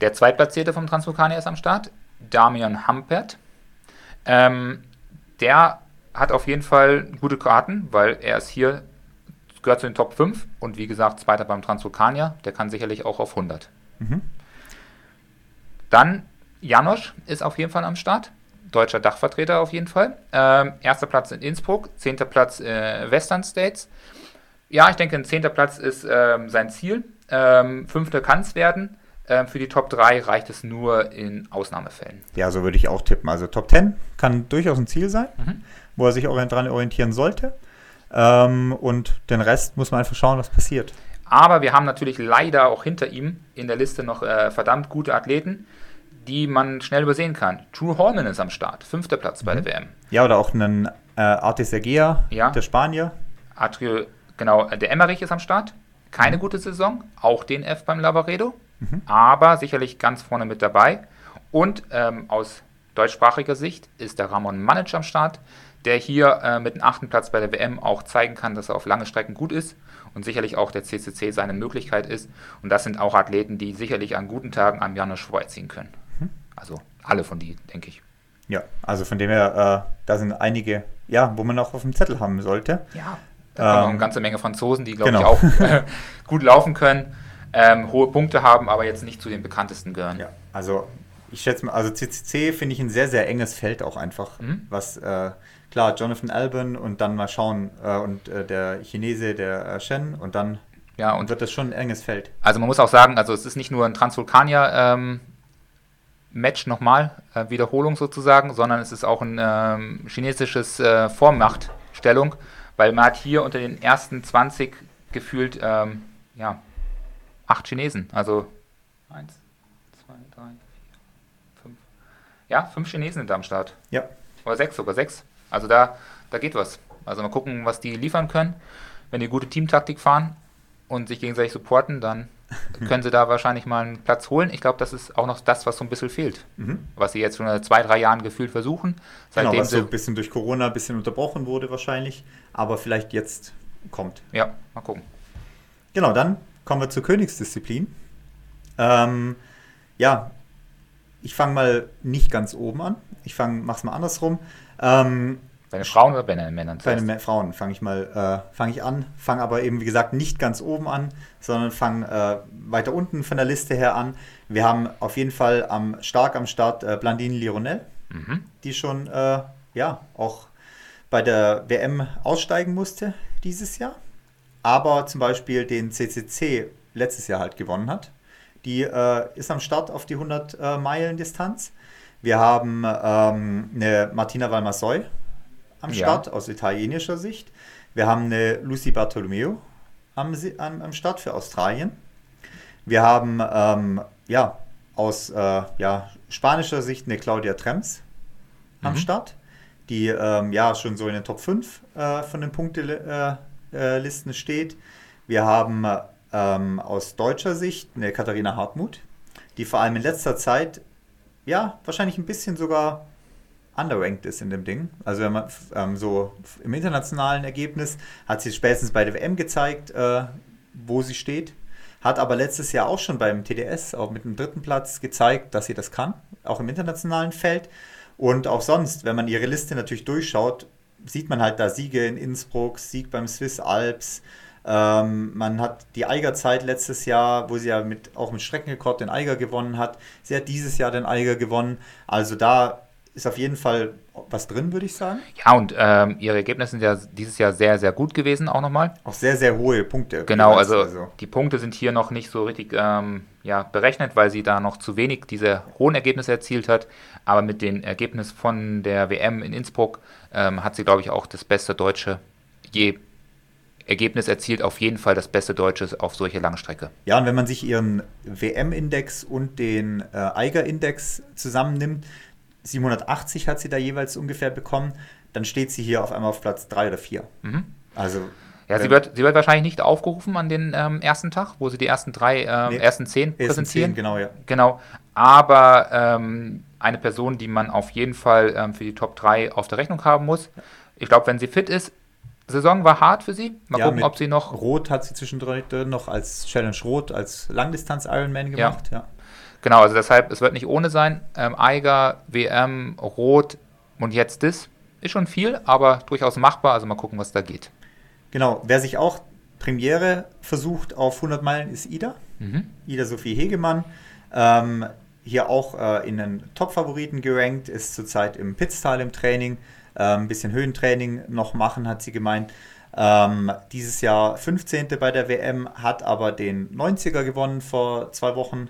Der Zweitplatzierte vom Transvulkanier ist am Start, Damian Hampert. Ähm, der hat auf jeden Fall gute Karten, weil er ist hier, gehört zu den Top 5 und wie gesagt, Zweiter beim Transvulkanier. Der kann sicherlich auch auf 100. Mhm. Dann Janosch ist auf jeden Fall am Start. Deutscher Dachvertreter auf jeden Fall. Ähm, erster Platz in Innsbruck, zehnter Platz äh, Western States. Ja, ich denke, ein zehnter Platz ist ähm, sein Ziel. Ähm, fünfter kann es werden. Ähm, für die Top 3 reicht es nur in Ausnahmefällen. Ja, so würde ich auch tippen. Also Top 10 kann durchaus ein Ziel sein, Mhm. wo er sich dran orientieren sollte. Ähm, und den Rest muss man einfach schauen, was passiert. Aber wir haben natürlich leider auch hinter ihm in der Liste noch äh, verdammt gute Athleten, die man schnell übersehen kann. True Holman ist am Start, fünfter Platz bei der WM. Ja, oder auch einen äh, Artis Egea, Ja. der Spanier. Atrio, genau, äh, der Emmerich ist am Start. Keine gute Saison, auch den F beim Lavaredo, aber sicherlich ganz vorne mit dabei. Und ähm, aus deutschsprachiger Sicht ist der Ramon Manic am Start, der hier äh, mit dem achten Platz bei der WM auch zeigen kann, dass er auf lange Strecken gut ist und sicherlich auch der CCC seine Möglichkeit ist. Und das sind auch Athleten, die sicherlich an guten Tagen am Janusz vorziehen können. Also alle von die, denke ich. Ja, also von dem her, äh, da sind einige, ja, wo man auch auf dem Zettel haben sollte. Ja, da kommen noch Ähm, eine ganze Menge Franzosen, die, glaube genau. ich, auch gut laufen können, ähm, hohe Punkte haben, aber jetzt nicht zu den bekanntesten gehören. Ja, also ich schätze mal, also CCC finde ich ein sehr, sehr enges Feld auch einfach. Mhm. Was, äh, klar, Jonathan Albon und dann mal schauen äh, und äh, der Chinese, der äh, Shen und dann Ja, und wird das schon ein enges Feld. also man muss auch sagen, also es ist nicht nur ein Transvulkanier ähm, Match nochmal, äh, Wiederholung sozusagen, sondern es ist auch ein ähm, chinesisches äh, Vormachtstellung, weil man hat hier unter den ersten 20 gefühlt, ähm, ja, acht Chinesen, also eins, zwei, drei, vier, fünf, ja, fünf Chinesen sind da am Start. Ja, Oder sechs, sogar sechs. Also da, da geht was. Also mal gucken, was die liefern können. Wenn die gute Teamtaktik fahren und sich gegenseitig supporten, dann können sie da wahrscheinlich mal einen Platz holen. Ich glaube, das ist auch noch das, was so ein bisschen fehlt. mhm. Was sie jetzt schon seit zwei, drei Jahren gefühlt versuchen. genau, Seitdem was so ein bisschen durch Corona ein bisschen unterbrochen wurde wahrscheinlich, aber vielleicht jetzt kommt. ja, mal gucken. Genau, dann kommen wir zur Königsdisziplin. Ähm, ja, ich fange mal nicht ganz oben an. Ich fange, mach's mal andersrum. Ähm, Bei den Frauen oder bei den Männern? bei den Frauen fange ich mal, äh, fange ich an, fange aber eben wie gesagt nicht ganz oben an, sondern fange äh, weiter unten von der Liste her an. Wir haben auf jeden Fall am stark am Start äh, Blandine Lironel, Mhm. die schon äh, ja auch bei der WM aussteigen musste dieses Jahr. aber zum Beispiel den CCC letztes Jahr halt gewonnen hat. Die äh, ist am Start auf die 100 äh, Meilen Distanz. Wir haben ähm, eine Martina Valmasoy am Ja. Start aus italienischer Sicht. Wir haben eine Lucy Bartolomeo am, am, am Start für Australien. Wir haben ähm, ja, aus äh, ja, spanischer Sicht eine Claudia Trems am Mhm. Start, die ähm, ja schon so in den Top 5 äh, von den Punktelisten äh, Listen steht. Wir haben ähm, aus deutscher Sicht eine Katharina Hartmut, die vor allem in letzter Zeit ja wahrscheinlich ein bisschen sogar underranked ist in dem Ding. Also wenn man ähm, so im internationalen Ergebnis hat sie spätestens bei der WM gezeigt, äh, wo sie steht. Hat aber letztes Jahr auch schon beim TDS, auch mit dem dritten Platz, gezeigt, dass sie das kann, auch im internationalen Feld. Und auch sonst, wenn man ihre Liste natürlich durchschaut, sieht man halt da Siege in Innsbruck, Sieg beim Swiss Alps. Ähm, man hat die Eiger-Zeit letztes Jahr, wo sie ja mit, auch mit Streckenrekord den Eiger gewonnen hat. Sie hat dieses Jahr den Eiger gewonnen. Also da ist auf jeden Fall was drin, würde ich sagen. Ja, und ähm, ihre Ergebnisse sind ja dieses Jahr sehr, sehr gut gewesen, auch nochmal. Auch sehr, sehr hohe Punkte. Genau, jeweils. also, die Punkte sind hier noch nicht so richtig ähm, ja, berechnet, weil sie da noch zu wenig diese hohen Ergebnisse erzielt hat. Aber mit dem Ergebnis von der WM in Innsbruck ähm, hat sie, glaube ich, auch das beste deutsche je Ergebnis erzielt. Auf jeden Fall das beste Deutsche auf solche Langstrecke. Ja, und wenn man sich ihren WM-Index und den äh, Eiger-Index zusammennimmt, 780 hat sie da jeweils ungefähr bekommen, dann steht sie hier auf einmal auf Platz 3 oder 4. Mhm. Also Ja, sie wird, sie wird wahrscheinlich nicht aufgerufen an den ähm, ersten Tag, wo sie die ersten drei, ähm, Nee, ersten zehn ersten präsentieren. 10, genau, ja. Genau, aber ähm, eine Person, die man auf jeden Fall ähm, für die Top 3 auf der Rechnung haben muss. Ich glaube, wenn sie fit ist, Saison war hart für sie. Mal Ja, gucken, ob sie noch. Rot hat sie zwischendrin noch als Challenge Rot, als Langdistanz-Ironman gemacht. Ja. Genau, also deshalb, es wird nicht ohne sein. Ähm, Eiger, WM, Rot und jetzt das. Ist schon viel, aber durchaus machbar. Also mal gucken, was da geht. Genau, wer sich auch Premiere versucht auf 100 Meilen ist Ida. Mhm. Ida Sophie Hegemann. Ähm, hier auch äh, in den Top-Favoriten gerankt, ist zurzeit im Pitztal im Training. Ähm, ein bisschen Höhentraining noch machen, hat sie gemeint. Ähm, dieses Jahr 15. bei der WM, hat aber den 90er gewonnen vor zwei Wochen.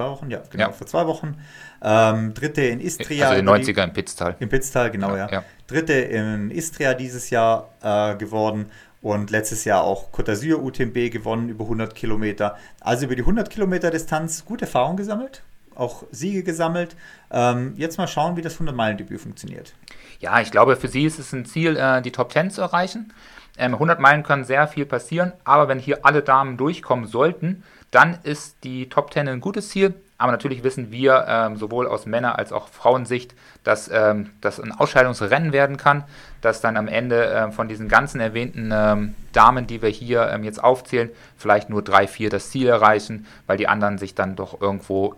Zwei Wochen, ja, genau, Ja. vor zwei Wochen. Ähm, Dritte in Istria. Also den über die- 90er im Pitztal. im Pitztal, genau, Ja, ja. ja. Dritte in Istria dieses Jahr äh, geworden und letztes Jahr auch Côte d'Azur UTMB gewonnen über 100 Kilometer. Also über die 100 Kilometer Distanz gute Erfahrung gesammelt, auch Siege gesammelt. Ähm, jetzt mal schauen, wie das 100-Meilen-Debüt funktioniert. Ja, ich glaube, für sie ist es ein Ziel, äh, die Top 10 zu erreichen. Ähm, 100 Meilen können sehr viel passieren, aber wenn hier alle Damen durchkommen sollten, dann ist die Top 10 ein gutes Ziel. Aber natürlich wissen wir ähm, sowohl aus Männer- als auch Frauensicht, dass ähm, das ein Ausscheidungsrennen werden kann, dass dann am Ende ähm, von diesen ganzen erwähnten ähm, Damen, die wir hier ähm, jetzt aufzählen, vielleicht nur drei, vier das Ziel erreichen, weil die anderen sich dann doch irgendwo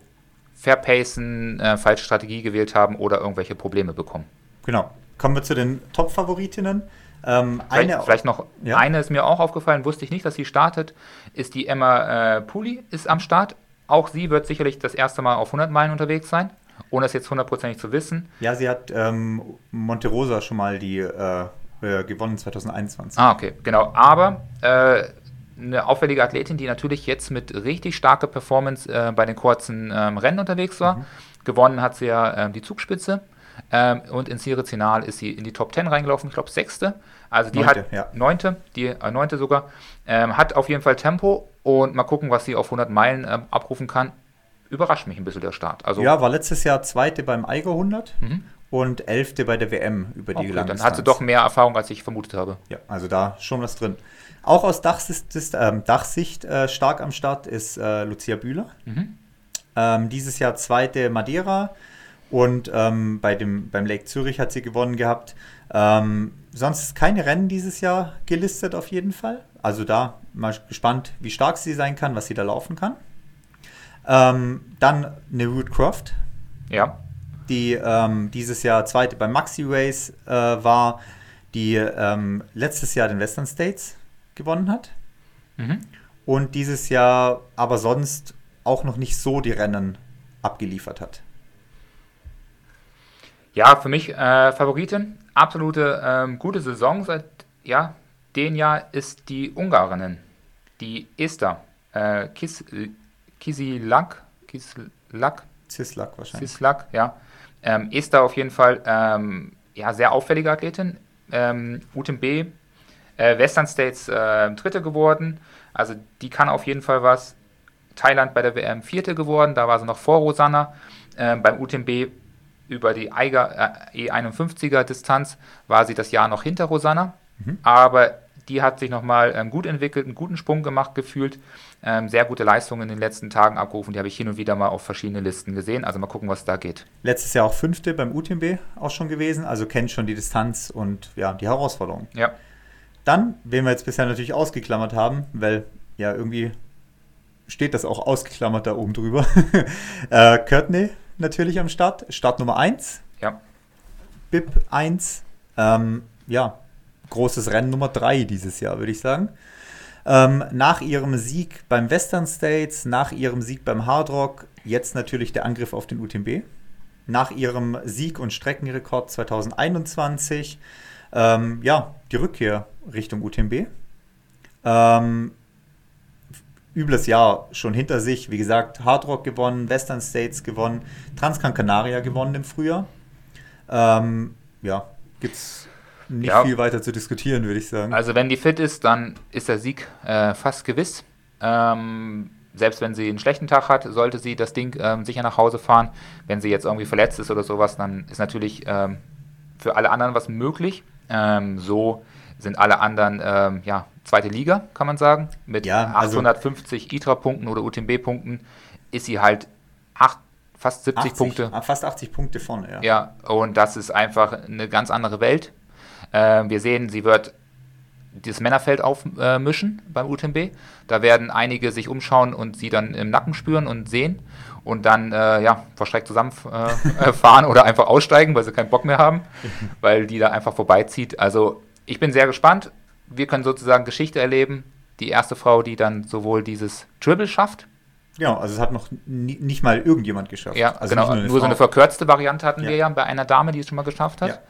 verpacen, äh, falsche Strategie gewählt haben oder irgendwelche Probleme bekommen. Genau. Kommen wir zu den Top-Favoritinnen. Ähm, Vielleicht, eine, vielleicht noch Ja. eine ist mir auch aufgefallen, wusste ich nicht, dass sie startet, ist die Emma äh, Puli ist am Start. Auch sie wird sicherlich das erste Mal auf 100 Meilen unterwegs sein, ohne es jetzt hundertprozentig zu wissen. ja, sie hat ähm, Monterosa schon mal die äh, äh, gewonnen 2021. Ah, okay, genau. Aber äh, eine auffällige Athletin, die natürlich jetzt mit richtig starker Performance äh, bei den kurzen ähm, Rennen unterwegs war. Mhm. Gewonnen hat sie ja ähm, die Zugspitze. Ähm, und in Sirizinal ist sie in die Top 10 reingelaufen, ich glaube sechste. Also die Neunte, hat ja. neunte, die äh, neunte sogar. Ähm, hat auf jeden Fall Tempo und mal gucken, was sie auf 100 Meilen ähm, abrufen kann. Überrascht mich ein bisschen der Start. Also Ja, war letztes Jahr Zweite beim Eiger 100 Mhm. und Elfte bei der WM über die okay, dann Langdistanz. hat sie doch mehr Erfahrung, als ich vermutet habe. Ja, also da schon was drin. Auch aus Dachsicht, ähm, Dachsicht äh, stark am Start ist äh, Lucia Bühler. Mhm. Ähm, dieses Jahr zweite Madeira und ähm, bei dem, beim Lake Zürich hat sie gewonnen gehabt. Ähm, sonst keine Rennen dieses Jahr gelistet auf jeden Fall. Also da mal gespannt, wie stark sie sein kann, was sie da laufen kann. Ähm, dann eine Ruth Croft, Ja. die ähm, dieses Jahr zweite beim Maxi Race äh, war, die ähm, letztes Jahr den Western States gewonnen hat Mhm. und dieses Jahr aber sonst auch noch nicht so die Rennen abgeliefert hat. Ja, für mich äh, Favoritin. Absolute ähm, gute Saison seit, ja, den Jahr ist die Ungarin, die Esther äh, Kis, Kisilak, Kislak, Zislak wahrscheinlich. Zislak, ja. Ähm, Esther auf jeden Fall ähm, ja, sehr auffällige Athletin. Ähm, UTMB, äh, Western States äh, Dritte geworden. Also die kann auf jeden Fall was. Thailand bei der WM Vierte geworden, da war sie noch vor Rosanna. Ähm, beim UTMB über die Eiger äh, E51er Distanz war sie das Jahr noch hinter Rosanna. Mhm. Aber die hat sich nochmal ähm, gut entwickelt, einen guten Sprung gemacht gefühlt. Ähm, sehr gute Leistungen in den letzten Tagen abgerufen. Die habe ich hin und wieder mal auf verschiedene Listen gesehen. Also mal gucken, was da geht. Letztes Jahr auch Fünfte beim UTMB auch schon gewesen. Also kennt schon die Distanz und ja, die Herausforderung. Ja. Dann, wen wir jetzt bisher natürlich ausgeklammert haben, weil ja irgendwie steht das auch ausgeklammert da oben drüber. äh, Courtney natürlich am Start. Start Nummer 1. Ja. BIP 1. Ähm, ja, großes Rennen Nummer 3 dieses Jahr, würde ich sagen. Ähm, nach ihrem Sieg beim Western States, nach ihrem Sieg beim Hard Rock, jetzt natürlich der Angriff auf den UTMB. Nach ihrem Sieg und Streckenrekord 2021, ähm, ja, die Rückkehr Richtung UTMB. Ähm, übles Jahr schon hinter sich. Wie gesagt, Hard Rock gewonnen, Western States gewonnen, Transcan Canaria gewonnen im Frühjahr. Ähm, ja, gibt's nicht ja. viel weiter zu diskutieren, würde ich sagen. Also wenn die fit ist, dann ist der Sieg äh, fast gewiss. Ähm, selbst wenn sie einen schlechten Tag hat, sollte sie das Ding ähm, sicher nach Hause fahren. Wenn sie jetzt irgendwie verletzt ist oder sowas, dann ist natürlich ähm, für alle anderen was möglich. Ähm, so sind alle anderen ähm, ja, zweite Liga, kann man sagen. Mit ja, also 850 ITRA-Punkten oder UTMB-Punkten ist sie halt acht, fast 70 80, Punkte. Ah, fast 80 Punkte vorne, ja. Ja, und das ist einfach eine ganz andere Welt. Äh, wir sehen, sie wird das Männerfeld aufmischen äh, beim UTMB. Da werden einige sich umschauen und sie dann im Nacken spüren und sehen und dann äh, ja, verschreckt zusammenfahren äh, oder einfach aussteigen, weil sie keinen Bock mehr haben, weil die da einfach vorbeizieht. Also ich bin sehr gespannt. Wir können sozusagen Geschichte erleben. Die erste Frau, die dann sowohl dieses Dribble schafft. Ja, also es hat noch nie, nicht mal irgendjemand geschafft. Ja, also genau. Nur, nur so eine verkürzte Variante hatten ja. wir ja bei einer Dame, die es schon mal geschafft hat.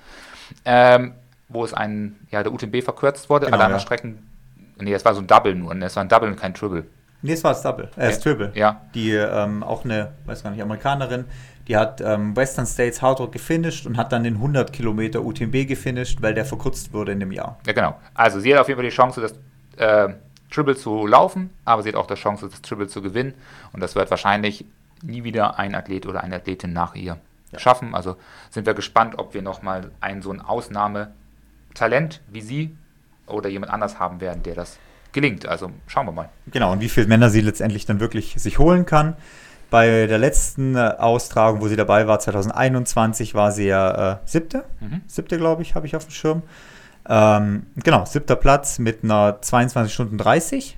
Ja. Ähm, wo es ein, ja, der UTMB verkürzt wurde. Genau, Alle anderen ja. Strecken, nee, es war so ein Double nur. Es war ein Double und kein Triple. Nee, es war das Double. Äh, das Triple. Ja. Die ähm, auch eine, weiß gar nicht, Amerikanerin, die hat ähm, Western States Hard Rock gefinisht und hat dann den 100 Kilometer UTMB gefinisht, weil der verkürzt wurde in dem Jahr. Ja, genau. Also sie hat auf jeden Fall die Chance, das äh, Triple zu laufen, aber sie hat auch die Chance, das Triple zu gewinnen. Und das wird wahrscheinlich nie wieder ein Athlet oder eine Athletin nach ihr ja. schaffen. Also sind wir gespannt, ob wir nochmal ein so ein Ausnahmetalent wie sie oder jemand anders haben werden, der das gelingt. Also schauen wir mal. Genau, und wie viele Männer sie letztendlich dann wirklich sich holen kann. Bei der letzten äh, Austragung, wo sie dabei war, 2021, war sie ja äh, siebte. Mhm. Siebte, glaube ich, habe ich auf dem Schirm. Ähm, genau, siebter Platz mit einer 22 Stunden 30.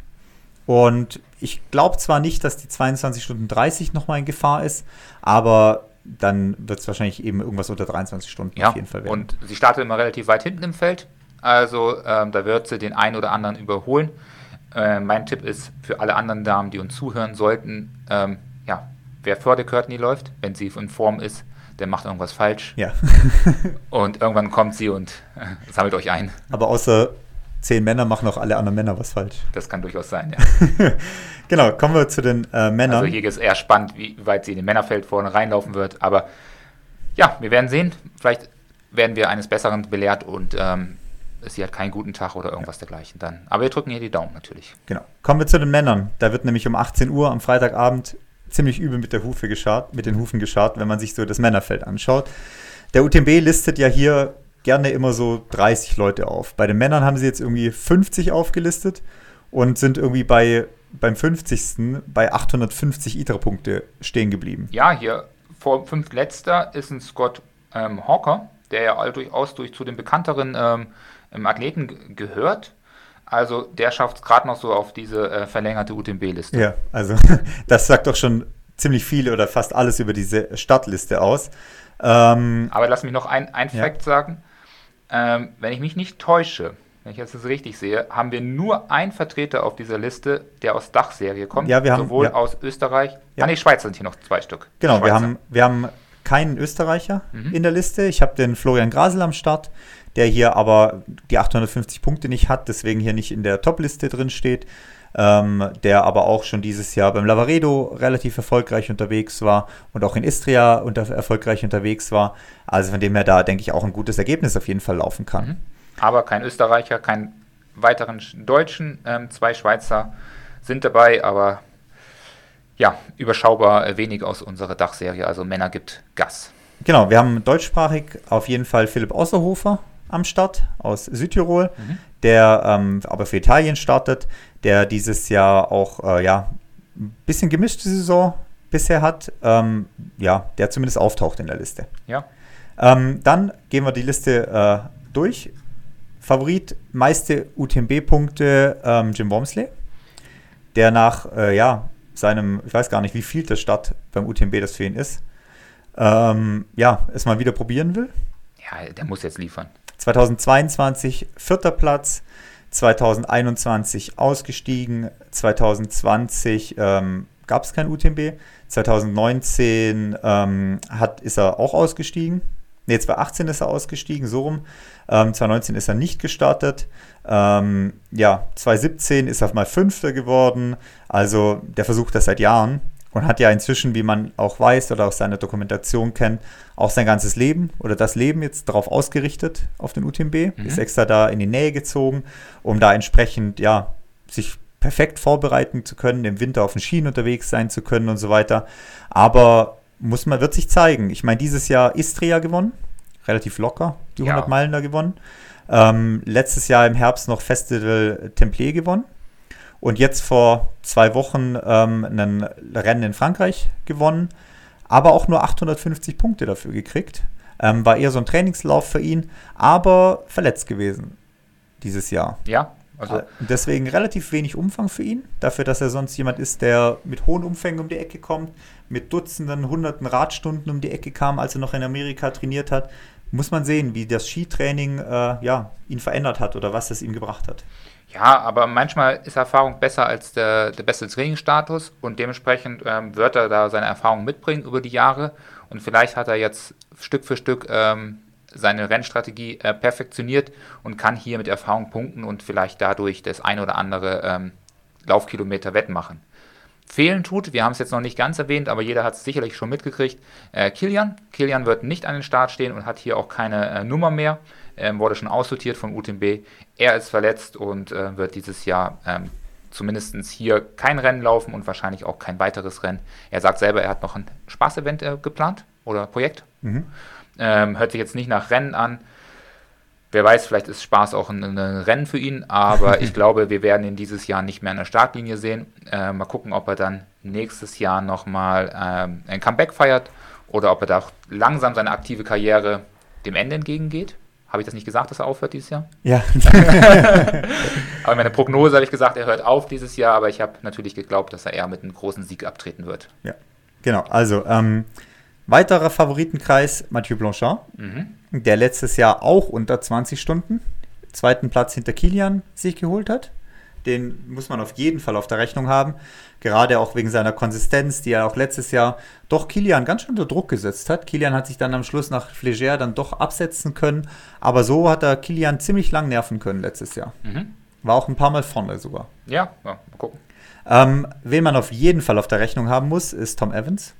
Und ich glaube zwar nicht, dass die 22 Stunden 30 nochmal in Gefahr ist, aber dann wird es wahrscheinlich eben irgendwas unter 23 Stunden ja, auf jeden Fall werden. Und sie startet immer relativ weit hinten im Feld. Also ähm, da wird sie den einen oder anderen überholen. Äh, mein Tipp ist für alle anderen Damen, die uns zuhören sollten, ähm, wer vor der Courtney läuft, wenn sie in Form ist, der macht irgendwas falsch. Ja. und irgendwann kommt sie und äh, sammelt euch ein. Aber außer zehn Männer machen auch alle anderen Männer was falsch. Das kann durchaus sein, ja. genau, kommen wir zu den äh, Männern. Also hier ist es eher spannend, wie weit sie in den Männerfeld vorne reinlaufen wird. Aber ja, wir werden sehen. Vielleicht werden wir eines Besseren belehrt und ähm, sie hat keinen guten Tag oder irgendwas ja. dergleichen dann. Aber wir drücken ihr die Daumen natürlich. Genau. Kommen wir zu den Männern. Da wird nämlich um 18 Uhr am Freitagabend ziemlich übel mit der Hufe geschart, mit den Hufen geschart, wenn man sich so das Männerfeld anschaut. Der UTMB listet ja hier gerne immer so 30 Leute auf. Bei den Männern haben sie jetzt irgendwie 50 aufgelistet und sind irgendwie bei beim 50. bei 850 ITRA-Punkte stehen geblieben. Ja, hier vor fünf letzter ist ein Scott ähm, Hawker, der ja durchaus durch zu den bekannteren ähm, Athleten gehört. Also der schafft es gerade noch so auf diese äh, verlängerte UTMB-Liste. Ja, also das sagt doch schon ziemlich viel oder fast alles über diese Startliste aus. Ähm, Aber lass mich noch ein, ein ja. Fact sagen. Ähm, wenn ich mich nicht täusche, wenn ich das richtig sehe, haben wir nur einen Vertreter auf dieser Liste, der aus Dachserie kommt. Ja, wir haben, sowohl ja. aus Österreich. Ja. Ah, nee, Schweiz sind hier noch zwei Stück. Genau, wir haben, wir haben keinen Österreicher mhm. in der Liste. Ich habe den Florian Grasel am Start, der hier aber die 850 Punkte nicht hat, deswegen hier nicht in der Top-Liste drin steht. Ähm, der aber auch schon dieses Jahr beim Lavaredo relativ erfolgreich unterwegs war und auch in Istria unter, erfolgreich unterwegs war. Also von dem her da, denke ich, auch ein gutes Ergebnis auf jeden Fall laufen kann. Mhm. Aber kein Österreicher, kein weiteren Deutschen, ähm, zwei Schweizer sind dabei, aber ja, überschaubar wenig aus unserer Dachserie. Also Männer gibt Gas. Genau, wir haben deutschsprachig auf jeden Fall Philipp Außerhofer am Start aus Südtirol, mhm. der ähm, aber für Italien startet, der dieses Jahr auch äh, ja, ein bisschen gemischte Saison bisher hat, ähm, ja, der zumindest auftaucht in der Liste. Ja. Ähm, dann gehen wir die Liste äh, durch. Favorit, meiste UTMB-Punkte ähm, Jim Wormsley, der nach äh, ja, seinem, ich weiß gar nicht, wie viel der Start beim UTMB das für ihn ist, ähm, ja, es mal wieder probieren will. Ja, der muss jetzt liefern. 2022 vierter Platz, 2021 ausgestiegen, 2020 ähm, gab es kein UTMB, 2019 ähm, hat, ist er auch ausgestiegen. Ne, 2018 ist er ausgestiegen, so rum. Ähm, 2019 ist er nicht gestartet. Ähm, ja, 2017 ist er mal Fünfter geworden. Also der versucht das seit Jahren und hat ja inzwischen, wie man auch weiß oder aus seiner Dokumentation kennt, auch sein ganzes Leben oder das Leben jetzt darauf ausgerichtet auf den UTMB. Mhm. Ist extra da in die Nähe gezogen, um da entsprechend ja sich perfekt vorbereiten zu können, im Winter auf den Schienen unterwegs sein zu können und so weiter. Aber muss man, wird sich zeigen. Ich meine, dieses Jahr Istria gewonnen, relativ locker, die 100 ja. Meilen da gewonnen. Ähm, letztes Jahr im Herbst noch Festival Templier gewonnen. Und jetzt vor zwei Wochen ähm, ein Rennen in Frankreich gewonnen, aber auch nur 850 Punkte dafür gekriegt. Ähm, war eher so ein Trainingslauf für ihn, aber verletzt gewesen dieses Jahr. Ja, also deswegen relativ wenig Umfang für ihn, dafür, dass er sonst jemand ist, der mit hohen Umfängen um die Ecke kommt, mit Dutzenden, Hunderten Radstunden um die Ecke kam, als er noch in Amerika trainiert hat. Muss man sehen, wie das Skitraining äh, ja, ihn verändert hat oder was es ihm gebracht hat. Ja, aber manchmal ist Erfahrung besser als der, der beste Trainingsstatus und dementsprechend ähm, wird er da seine Erfahrung mitbringen über die Jahre und vielleicht hat er jetzt Stück für Stück ähm, seine Rennstrategie äh, perfektioniert und kann hier mit Erfahrung punkten und vielleicht dadurch das ein oder andere ähm, Laufkilometer wettmachen. Fehlen tut, wir haben es jetzt noch nicht ganz erwähnt, aber jeder hat es sicherlich schon mitgekriegt, äh, Kilian. Kilian wird nicht an den Start stehen und hat hier auch keine äh, Nummer mehr ähm, wurde schon aussortiert von UTMB. Er ist verletzt und äh, wird dieses Jahr ähm, zumindest hier kein Rennen laufen und wahrscheinlich auch kein weiteres Rennen. Er sagt selber, er hat noch ein Spaßevent äh, geplant oder Projekt. Mhm. Ähm, hört sich jetzt nicht nach Rennen an. Wer weiß, vielleicht ist Spaß auch ein, ein Rennen für ihn, aber ich glaube, wir werden ihn dieses Jahr nicht mehr an der Startlinie sehen. Äh, mal gucken, ob er dann nächstes Jahr nochmal ähm, ein Comeback feiert oder ob er da langsam seine aktive Karriere dem Ende entgegengeht. Habe ich das nicht gesagt, dass er aufhört dieses Jahr? Ja. aber meine Prognose habe ich gesagt, er hört auf dieses Jahr, aber ich habe natürlich geglaubt, dass er eher mit einem großen Sieg abtreten wird. Ja, genau. Also, ähm, weiterer Favoritenkreis, Mathieu Blanchard, mhm. der letztes Jahr auch unter 20 Stunden, zweiten Platz hinter Kilian sich geholt hat. Den muss man auf jeden Fall auf der Rechnung haben. Gerade auch wegen seiner Konsistenz, die er auch letztes Jahr doch Kilian ganz schön unter Druck gesetzt hat. Kilian hat sich dann am Schluss nach Fleger dann doch absetzen können. Aber so hat er Kilian ziemlich lang nerven können letztes Jahr. Mhm. War auch ein paar Mal vorne sogar. Ja, ja mal gucken. Ähm, wen man auf jeden Fall auf der Rechnung haben muss, ist Tom Evans.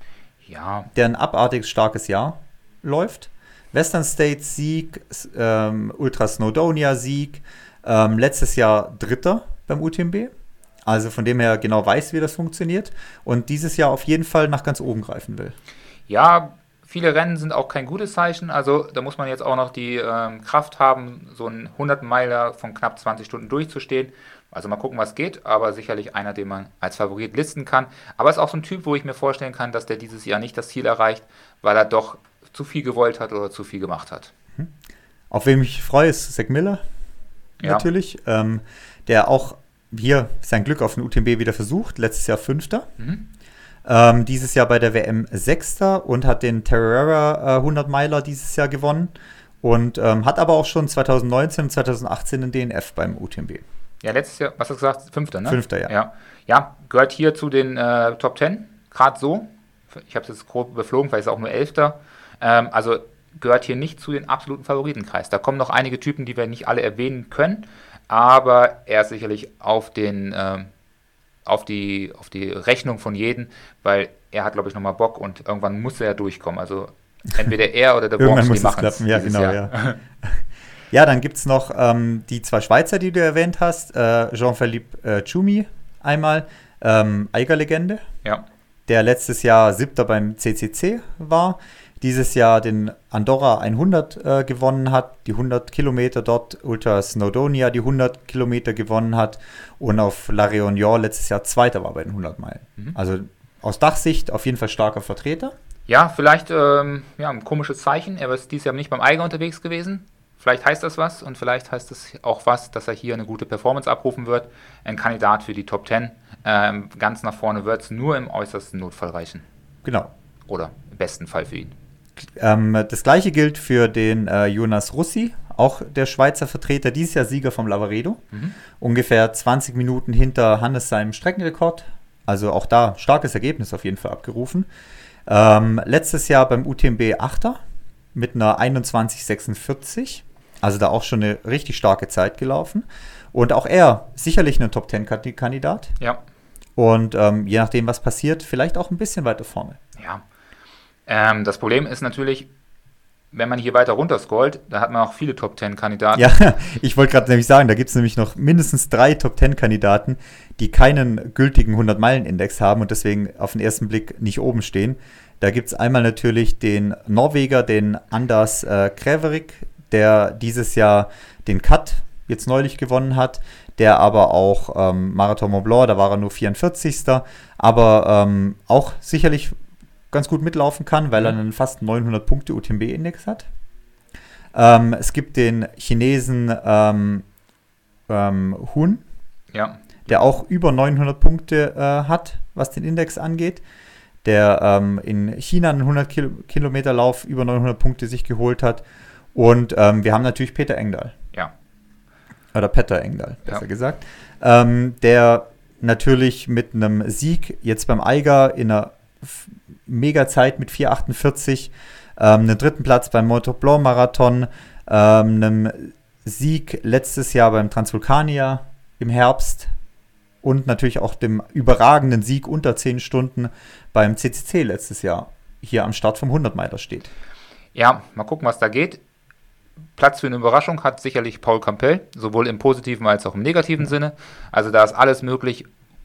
Ja. Der ein abartig starkes Jahr läuft. Western States Sieg, ähm, Ultra Snowdonia Sieg, ähm, letztes Jahr Dritter beim UTMB. Also von dem her genau weiß, wie das funktioniert. Und dieses Jahr auf jeden Fall nach ganz oben greifen will. Ja, viele Rennen sind auch kein gutes Zeichen. Also da muss man jetzt auch noch die ähm, Kraft haben, so einen 100 Meiler von knapp 20 Stunden durchzustehen. Also mal gucken, was geht, aber sicherlich einer, den man als Favorit listen kann. Aber es ist auch so ein Typ, wo ich mir vorstellen kann, dass der dieses Jahr nicht das Ziel erreicht, weil er doch zu viel gewollt hat oder zu viel gemacht hat. Mhm. Auf wen ich freue, ist Zack Miller. Ja. Natürlich. Ähm, der auch hier sein Glück auf den UTMB wieder versucht, letztes Jahr Fünfter. Mhm. Ähm, dieses Jahr bei der WM Sechster und hat den Terrera äh, 100 Meiler dieses Jahr gewonnen und ähm, hat aber auch schon 2019 und 2018 den DNF beim UTMB. Ja, letztes Jahr, was hast du gesagt? Fünfter, ne? Fünfter, ja. Ja, ja gehört hier zu den äh, Top Ten, gerade so. Ich habe es jetzt grob beflogen, vielleicht ist es auch nur Elfter. Ähm, also gehört hier nicht zu den absoluten Favoritenkreis. Da kommen noch einige Typen, die wir nicht alle erwähnen können, aber er ist sicherlich auf den ähm, auf die, auf die Rechnung von jedem, weil er hat, glaube ich, nochmal Bock und irgendwann muss er ja durchkommen. Also entweder er oder der Irgendwann muss es klappen, ja, genau, Jahr. ja. ja, dann gibt es noch ähm, die zwei Schweizer, die du erwähnt hast. Äh, Jean-Philippe äh, Tschumi einmal, ähm, Eiger-Legende. Ja. Der letztes Jahr Siebter beim CCC war dieses Jahr den Andorra 100 äh, gewonnen hat, die 100 Kilometer dort, Ultra Snowdonia die 100 Kilometer gewonnen hat und auf La Réunion letztes Jahr Zweiter war bei den 100 Meilen. Mhm. Also aus Dachsicht auf jeden Fall starker Vertreter. Ja, vielleicht ähm, ja, ein komisches Zeichen. Er ist dieses Jahr nicht beim Eiger unterwegs gewesen. Vielleicht heißt das was und vielleicht heißt es auch was, dass er hier eine gute Performance abrufen wird. Ein Kandidat für die Top 10. Ähm, ganz nach vorne wird es nur im äußersten Notfall reichen. Genau. Oder im besten Fall für ihn. Ähm, das gleiche gilt für den äh, Jonas Russi, auch der Schweizer Vertreter, dieses Jahr Sieger vom Lavaredo. Mhm. Ungefähr 20 Minuten hinter Hannes seinem Streckenrekord. Also auch da starkes Ergebnis auf jeden Fall abgerufen. Ähm, letztes Jahr beim UTMB 8er mit einer 21,46. Also da auch schon eine richtig starke Zeit gelaufen. Und auch er sicherlich ein Top 10 Kandidat. Ja. Und ähm, je nachdem, was passiert, vielleicht auch ein bisschen weiter vorne. Ja, ähm, das Problem ist natürlich, wenn man hier weiter runter scrollt, da hat man auch viele Top 10 Kandidaten. Ja, ich wollte gerade nämlich sagen, da gibt es nämlich noch mindestens drei Top 10 Kandidaten, die keinen gültigen 100-Meilen-Index haben und deswegen auf den ersten Blick nicht oben stehen. Da gibt es einmal natürlich den Norweger, den Anders äh, Kreverik, der dieses Jahr den Cut jetzt neulich gewonnen hat, der aber auch ähm, Marathon Mont Blanc, da war er nur 44. Aber ähm, auch sicherlich ganz gut mitlaufen kann, weil er mhm. einen fast 900 Punkte UTMB-Index hat. Ähm, es gibt den Chinesen ähm, ähm, Hun, ja. der auch über 900 Punkte äh, hat, was den Index angeht. Der ähm, in China einen 100 Kil Kilometer Lauf über 900 Punkte sich geholt hat. Und ähm, wir haben natürlich Peter Engdahl. Ja. Oder Petter Engdahl, besser ja. gesagt. Ähm, der natürlich mit einem Sieg jetzt beim Eiger in einer mega Zeit mit 4,48, ähm, einen dritten Platz beim Moto Blanc Marathon, ähm, einem Sieg letztes Jahr beim Transvulkania im Herbst und natürlich auch dem überragenden Sieg unter 10 Stunden beim CCC letztes Jahr hier am Start vom 100-Meiler steht. Ja, mal gucken, was da geht. Platz für eine Überraschung hat sicherlich Paul Campbell, sowohl im positiven als auch im negativen Sinne. Also da ist alles möglich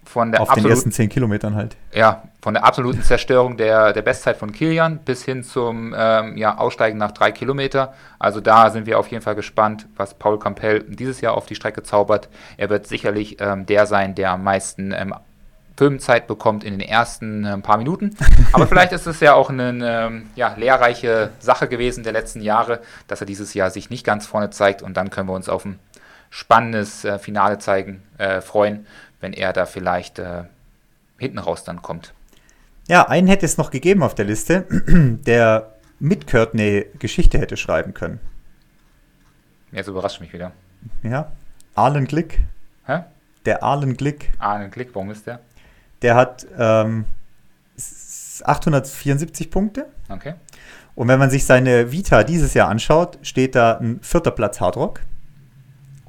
von der Auf den ersten zehn Kilometern halt. Ja, von der absoluten Zerstörung der, der Bestzeit von Kilian bis hin zum ähm, ja, Aussteigen nach drei Kilometer. Also da sind wir auf jeden Fall gespannt, was Paul Campbell dieses Jahr auf die Strecke zaubert. Er wird sicherlich ähm, der sein, der am meisten ähm, Filmzeit bekommt in den ersten äh, paar Minuten. Aber vielleicht ist es ja auch eine ähm, ja, lehrreiche Sache gewesen der letzten Jahre, dass er dieses Jahr sich nicht ganz vorne zeigt und dann können wir uns auf ein spannendes äh, Finale zeigen, äh, freuen wenn er da vielleicht äh, hinten raus dann kommt. Ja, einen hätte es noch gegeben auf der Liste, der mit Courtney Geschichte hätte schreiben können. Jetzt überrascht mich wieder. Ja, Arlen Glick. Hä? Der Arlen Glick. Arlen Glick, warum ist der? Der hat ähm, 874 Punkte. Okay. Und wenn man sich seine Vita dieses Jahr anschaut, steht da ein vierter Platz Hardrock.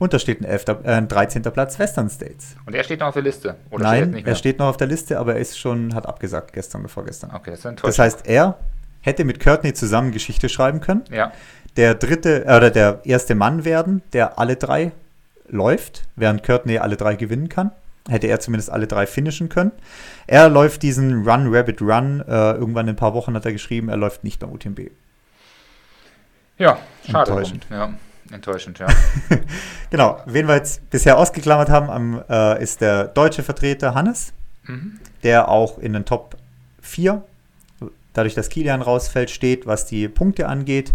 Und da steht ein, 11., äh, ein 13. Platz Western States. Und er steht noch auf der Liste? Oder Nein, steht er steht noch auf der Liste, aber er ist schon, hat abgesagt gestern oder vorgestern. Okay, das ist Das heißt, er hätte mit Courtney zusammen Geschichte schreiben können. Ja. Der dritte, äh, oder der erste Mann werden, der alle drei läuft, während Courtney alle drei gewinnen kann. Hätte er zumindest alle drei finishen können. Er läuft diesen Run Rabbit Run. Äh, irgendwann in ein paar Wochen hat er geschrieben, er läuft nicht beim UTMB. Ja, schade. Enttäuschend. Ja. Enttäuschend, ja. genau, wen wir jetzt bisher ausgeklammert haben, am, äh, ist der deutsche Vertreter Hannes, mhm. der auch in den Top 4, dadurch, dass Kilian rausfällt, steht, was die Punkte angeht.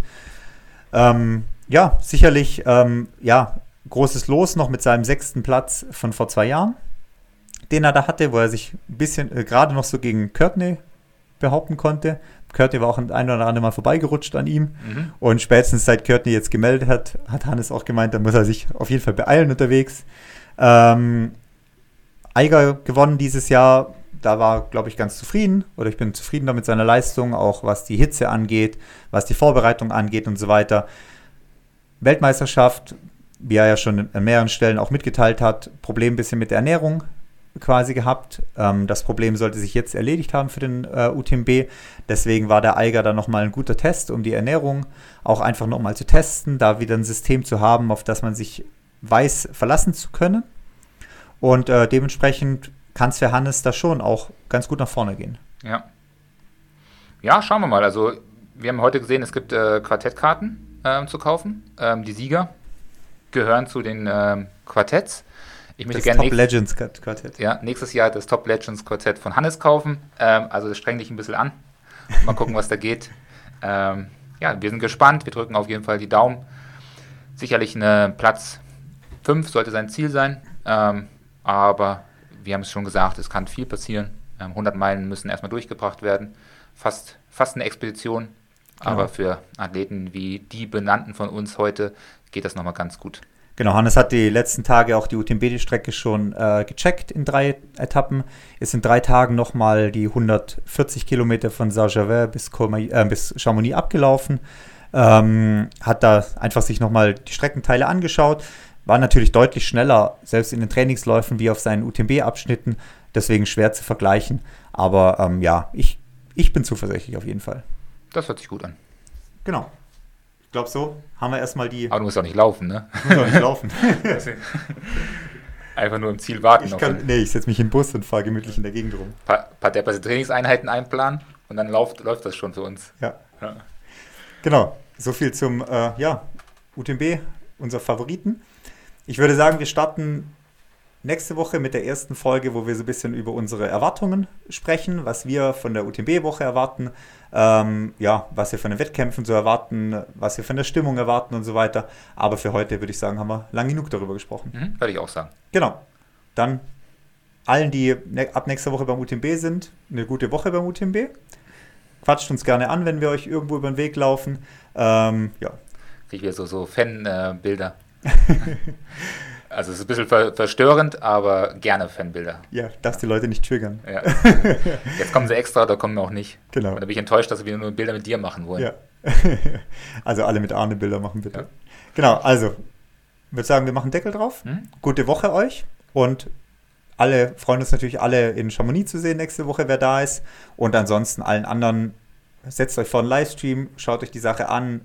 Ähm, ja, sicherlich, ähm, ja, großes Los noch mit seinem sechsten Platz von vor zwei Jahren, den er da hatte, wo er sich ein bisschen äh, gerade noch so gegen Courtney behaupten konnte. Courtney war auch ein oder andere Mal vorbeigerutscht an ihm. Mhm. Und spätestens seit Courtney jetzt gemeldet hat, hat Hannes auch gemeint, da muss er sich auf jeden Fall beeilen unterwegs. Ähm, Eiger gewonnen dieses Jahr. da war, glaube ich, ganz zufrieden oder ich bin zufrieden damit seiner Leistung, auch was die Hitze angeht, was die Vorbereitung angeht und so weiter. Weltmeisterschaft, wie er ja schon an mehreren Stellen auch mitgeteilt hat, Problem ein bisschen mit der Ernährung quasi gehabt. Ähm, das Problem sollte sich jetzt erledigt haben für den äh, UTMB. Deswegen war der Eiger dann nochmal ein guter Test, um die Ernährung auch einfach nochmal zu testen, da wieder ein System zu haben, auf das man sich weiß, verlassen zu können. Und äh, dementsprechend kann es für Hannes da schon auch ganz gut nach vorne gehen. Ja. Ja, schauen wir mal. Also, wir haben heute gesehen, es gibt äh, Quartettkarten äh, zu kaufen. Ähm, die Sieger gehören zu den ähm, Quartetts. Ich möchte Das gerne Top Legends Quartett. ja, nächstes Jahr das Top Legends Quartett von Hannes kaufen. Ähm, also das streng dich ein bisschen an. Mal gucken, was da geht. Ähm, ja, wir sind gespannt. Wir drücken auf jeden Fall die Daumen. Sicherlich eine Platz 5 sollte sein Ziel sein. Ähm, aber wir haben es schon gesagt, es kann viel passieren. Ähm, 100 Meilen müssen erstmal durchgebracht werden. Fast, fast eine Expedition. Aber Genau. für Athleten wie die benannten von uns heute geht das nochmal ganz gut. Genau, Hannes hat die letzten Tage auch die UTMB-Strecke schon äh, gecheckt in drei Etappen. Ist in drei Tagen nochmal die 140 Kilometer von Saint-Gervais bis, äh, bis Chamonix abgelaufen. Ähm, hat da einfach sich nochmal die Streckenteile angeschaut. War natürlich deutlich schneller, selbst in den Trainingsläufen wie auf seinen UTMB-Abschnitten. Deswegen schwer zu vergleichen. Aber ähm, ja, ich, ich bin zuversichtlich auf jeden Fall. Das hört sich gut an. Genau. Glaube, so haben wir erstmal die. Aber du musst auch nicht laufen, ne? Muss doch nicht laufen. Einfach nur im Ziel warten. Ich kann, ein nee, ich setze mich in den Bus und fahre gemütlich in der Gegend rum. paar, paar depperte Trainingseinheiten einplanen und dann läuft, läuft das schon für uns. Ja. Ja. Genau. So viel zum äh, ja, UTMB, unser Favoriten. Ich würde sagen, wir starten nächste Woche mit der ersten Folge, wo wir so ein bisschen über unsere Erwartungen sprechen, was wir von der UTMB-Woche erwarten, ähm, ja, was wir von den Wettkämpfen so erwarten, was wir von der Stimmung erwarten und so weiter. Aber für heute würde ich sagen, haben wir lang genug darüber gesprochen. Mhm, würde ich auch sagen. Genau. Dann allen, die ab nächster Woche beim UTMB sind, eine gute Woche beim UTMB. Quatscht uns gerne an, wenn wir euch irgendwo über den Weg laufen. Ähm, ja, Kriege ich wieder so, so Fan-Bilder. also es ist ein bisschen ver verstörend, aber gerne Fanbilder. ja, darfst die Leute nicht triggern. Ja. Jetzt kommen sie extra, da kommen wir auch nicht. Genau. Und da bin ich enttäuscht, dass wieder nur Bilder mit dir machen wollen. Ja. also alle mit Arne Bilder machen, bitte. Ja. Genau, also, würde sagen, wir machen Deckel drauf. Hm? Gute Woche euch und alle freuen uns natürlich alle in Chamonix zu sehen nächste Woche, wer da ist. Und ansonsten allen anderen, setzt euch vor einen Livestream, schaut euch die Sache an,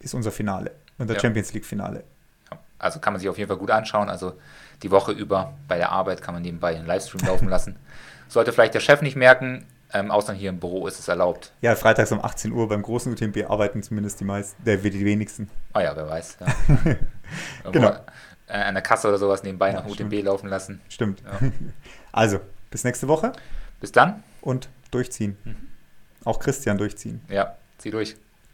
ist unser Finale, unser Ja. Champions League Finale. Also kann man sich auf jeden Fall gut anschauen. Also die Woche über bei der Arbeit kann man nebenbei einen Livestream laufen lassen. Sollte vielleicht der Chef nicht merken, ähm, außer hier im Büro ist es erlaubt. Ja, freitags um 18 Uhr beim großen UTMB arbeiten zumindest die meisten, der die wenigsten. Ah ja, wer weiß. Ja. Genau. äh, an der Kasse oder sowas nebenbei Ja, nach stimmt. UTMB laufen lassen. Stimmt. Ja. Also, bis nächste Woche Bis dann. und durchziehen. Mhm. Auch Christian durchziehen. Ja, zieh durch.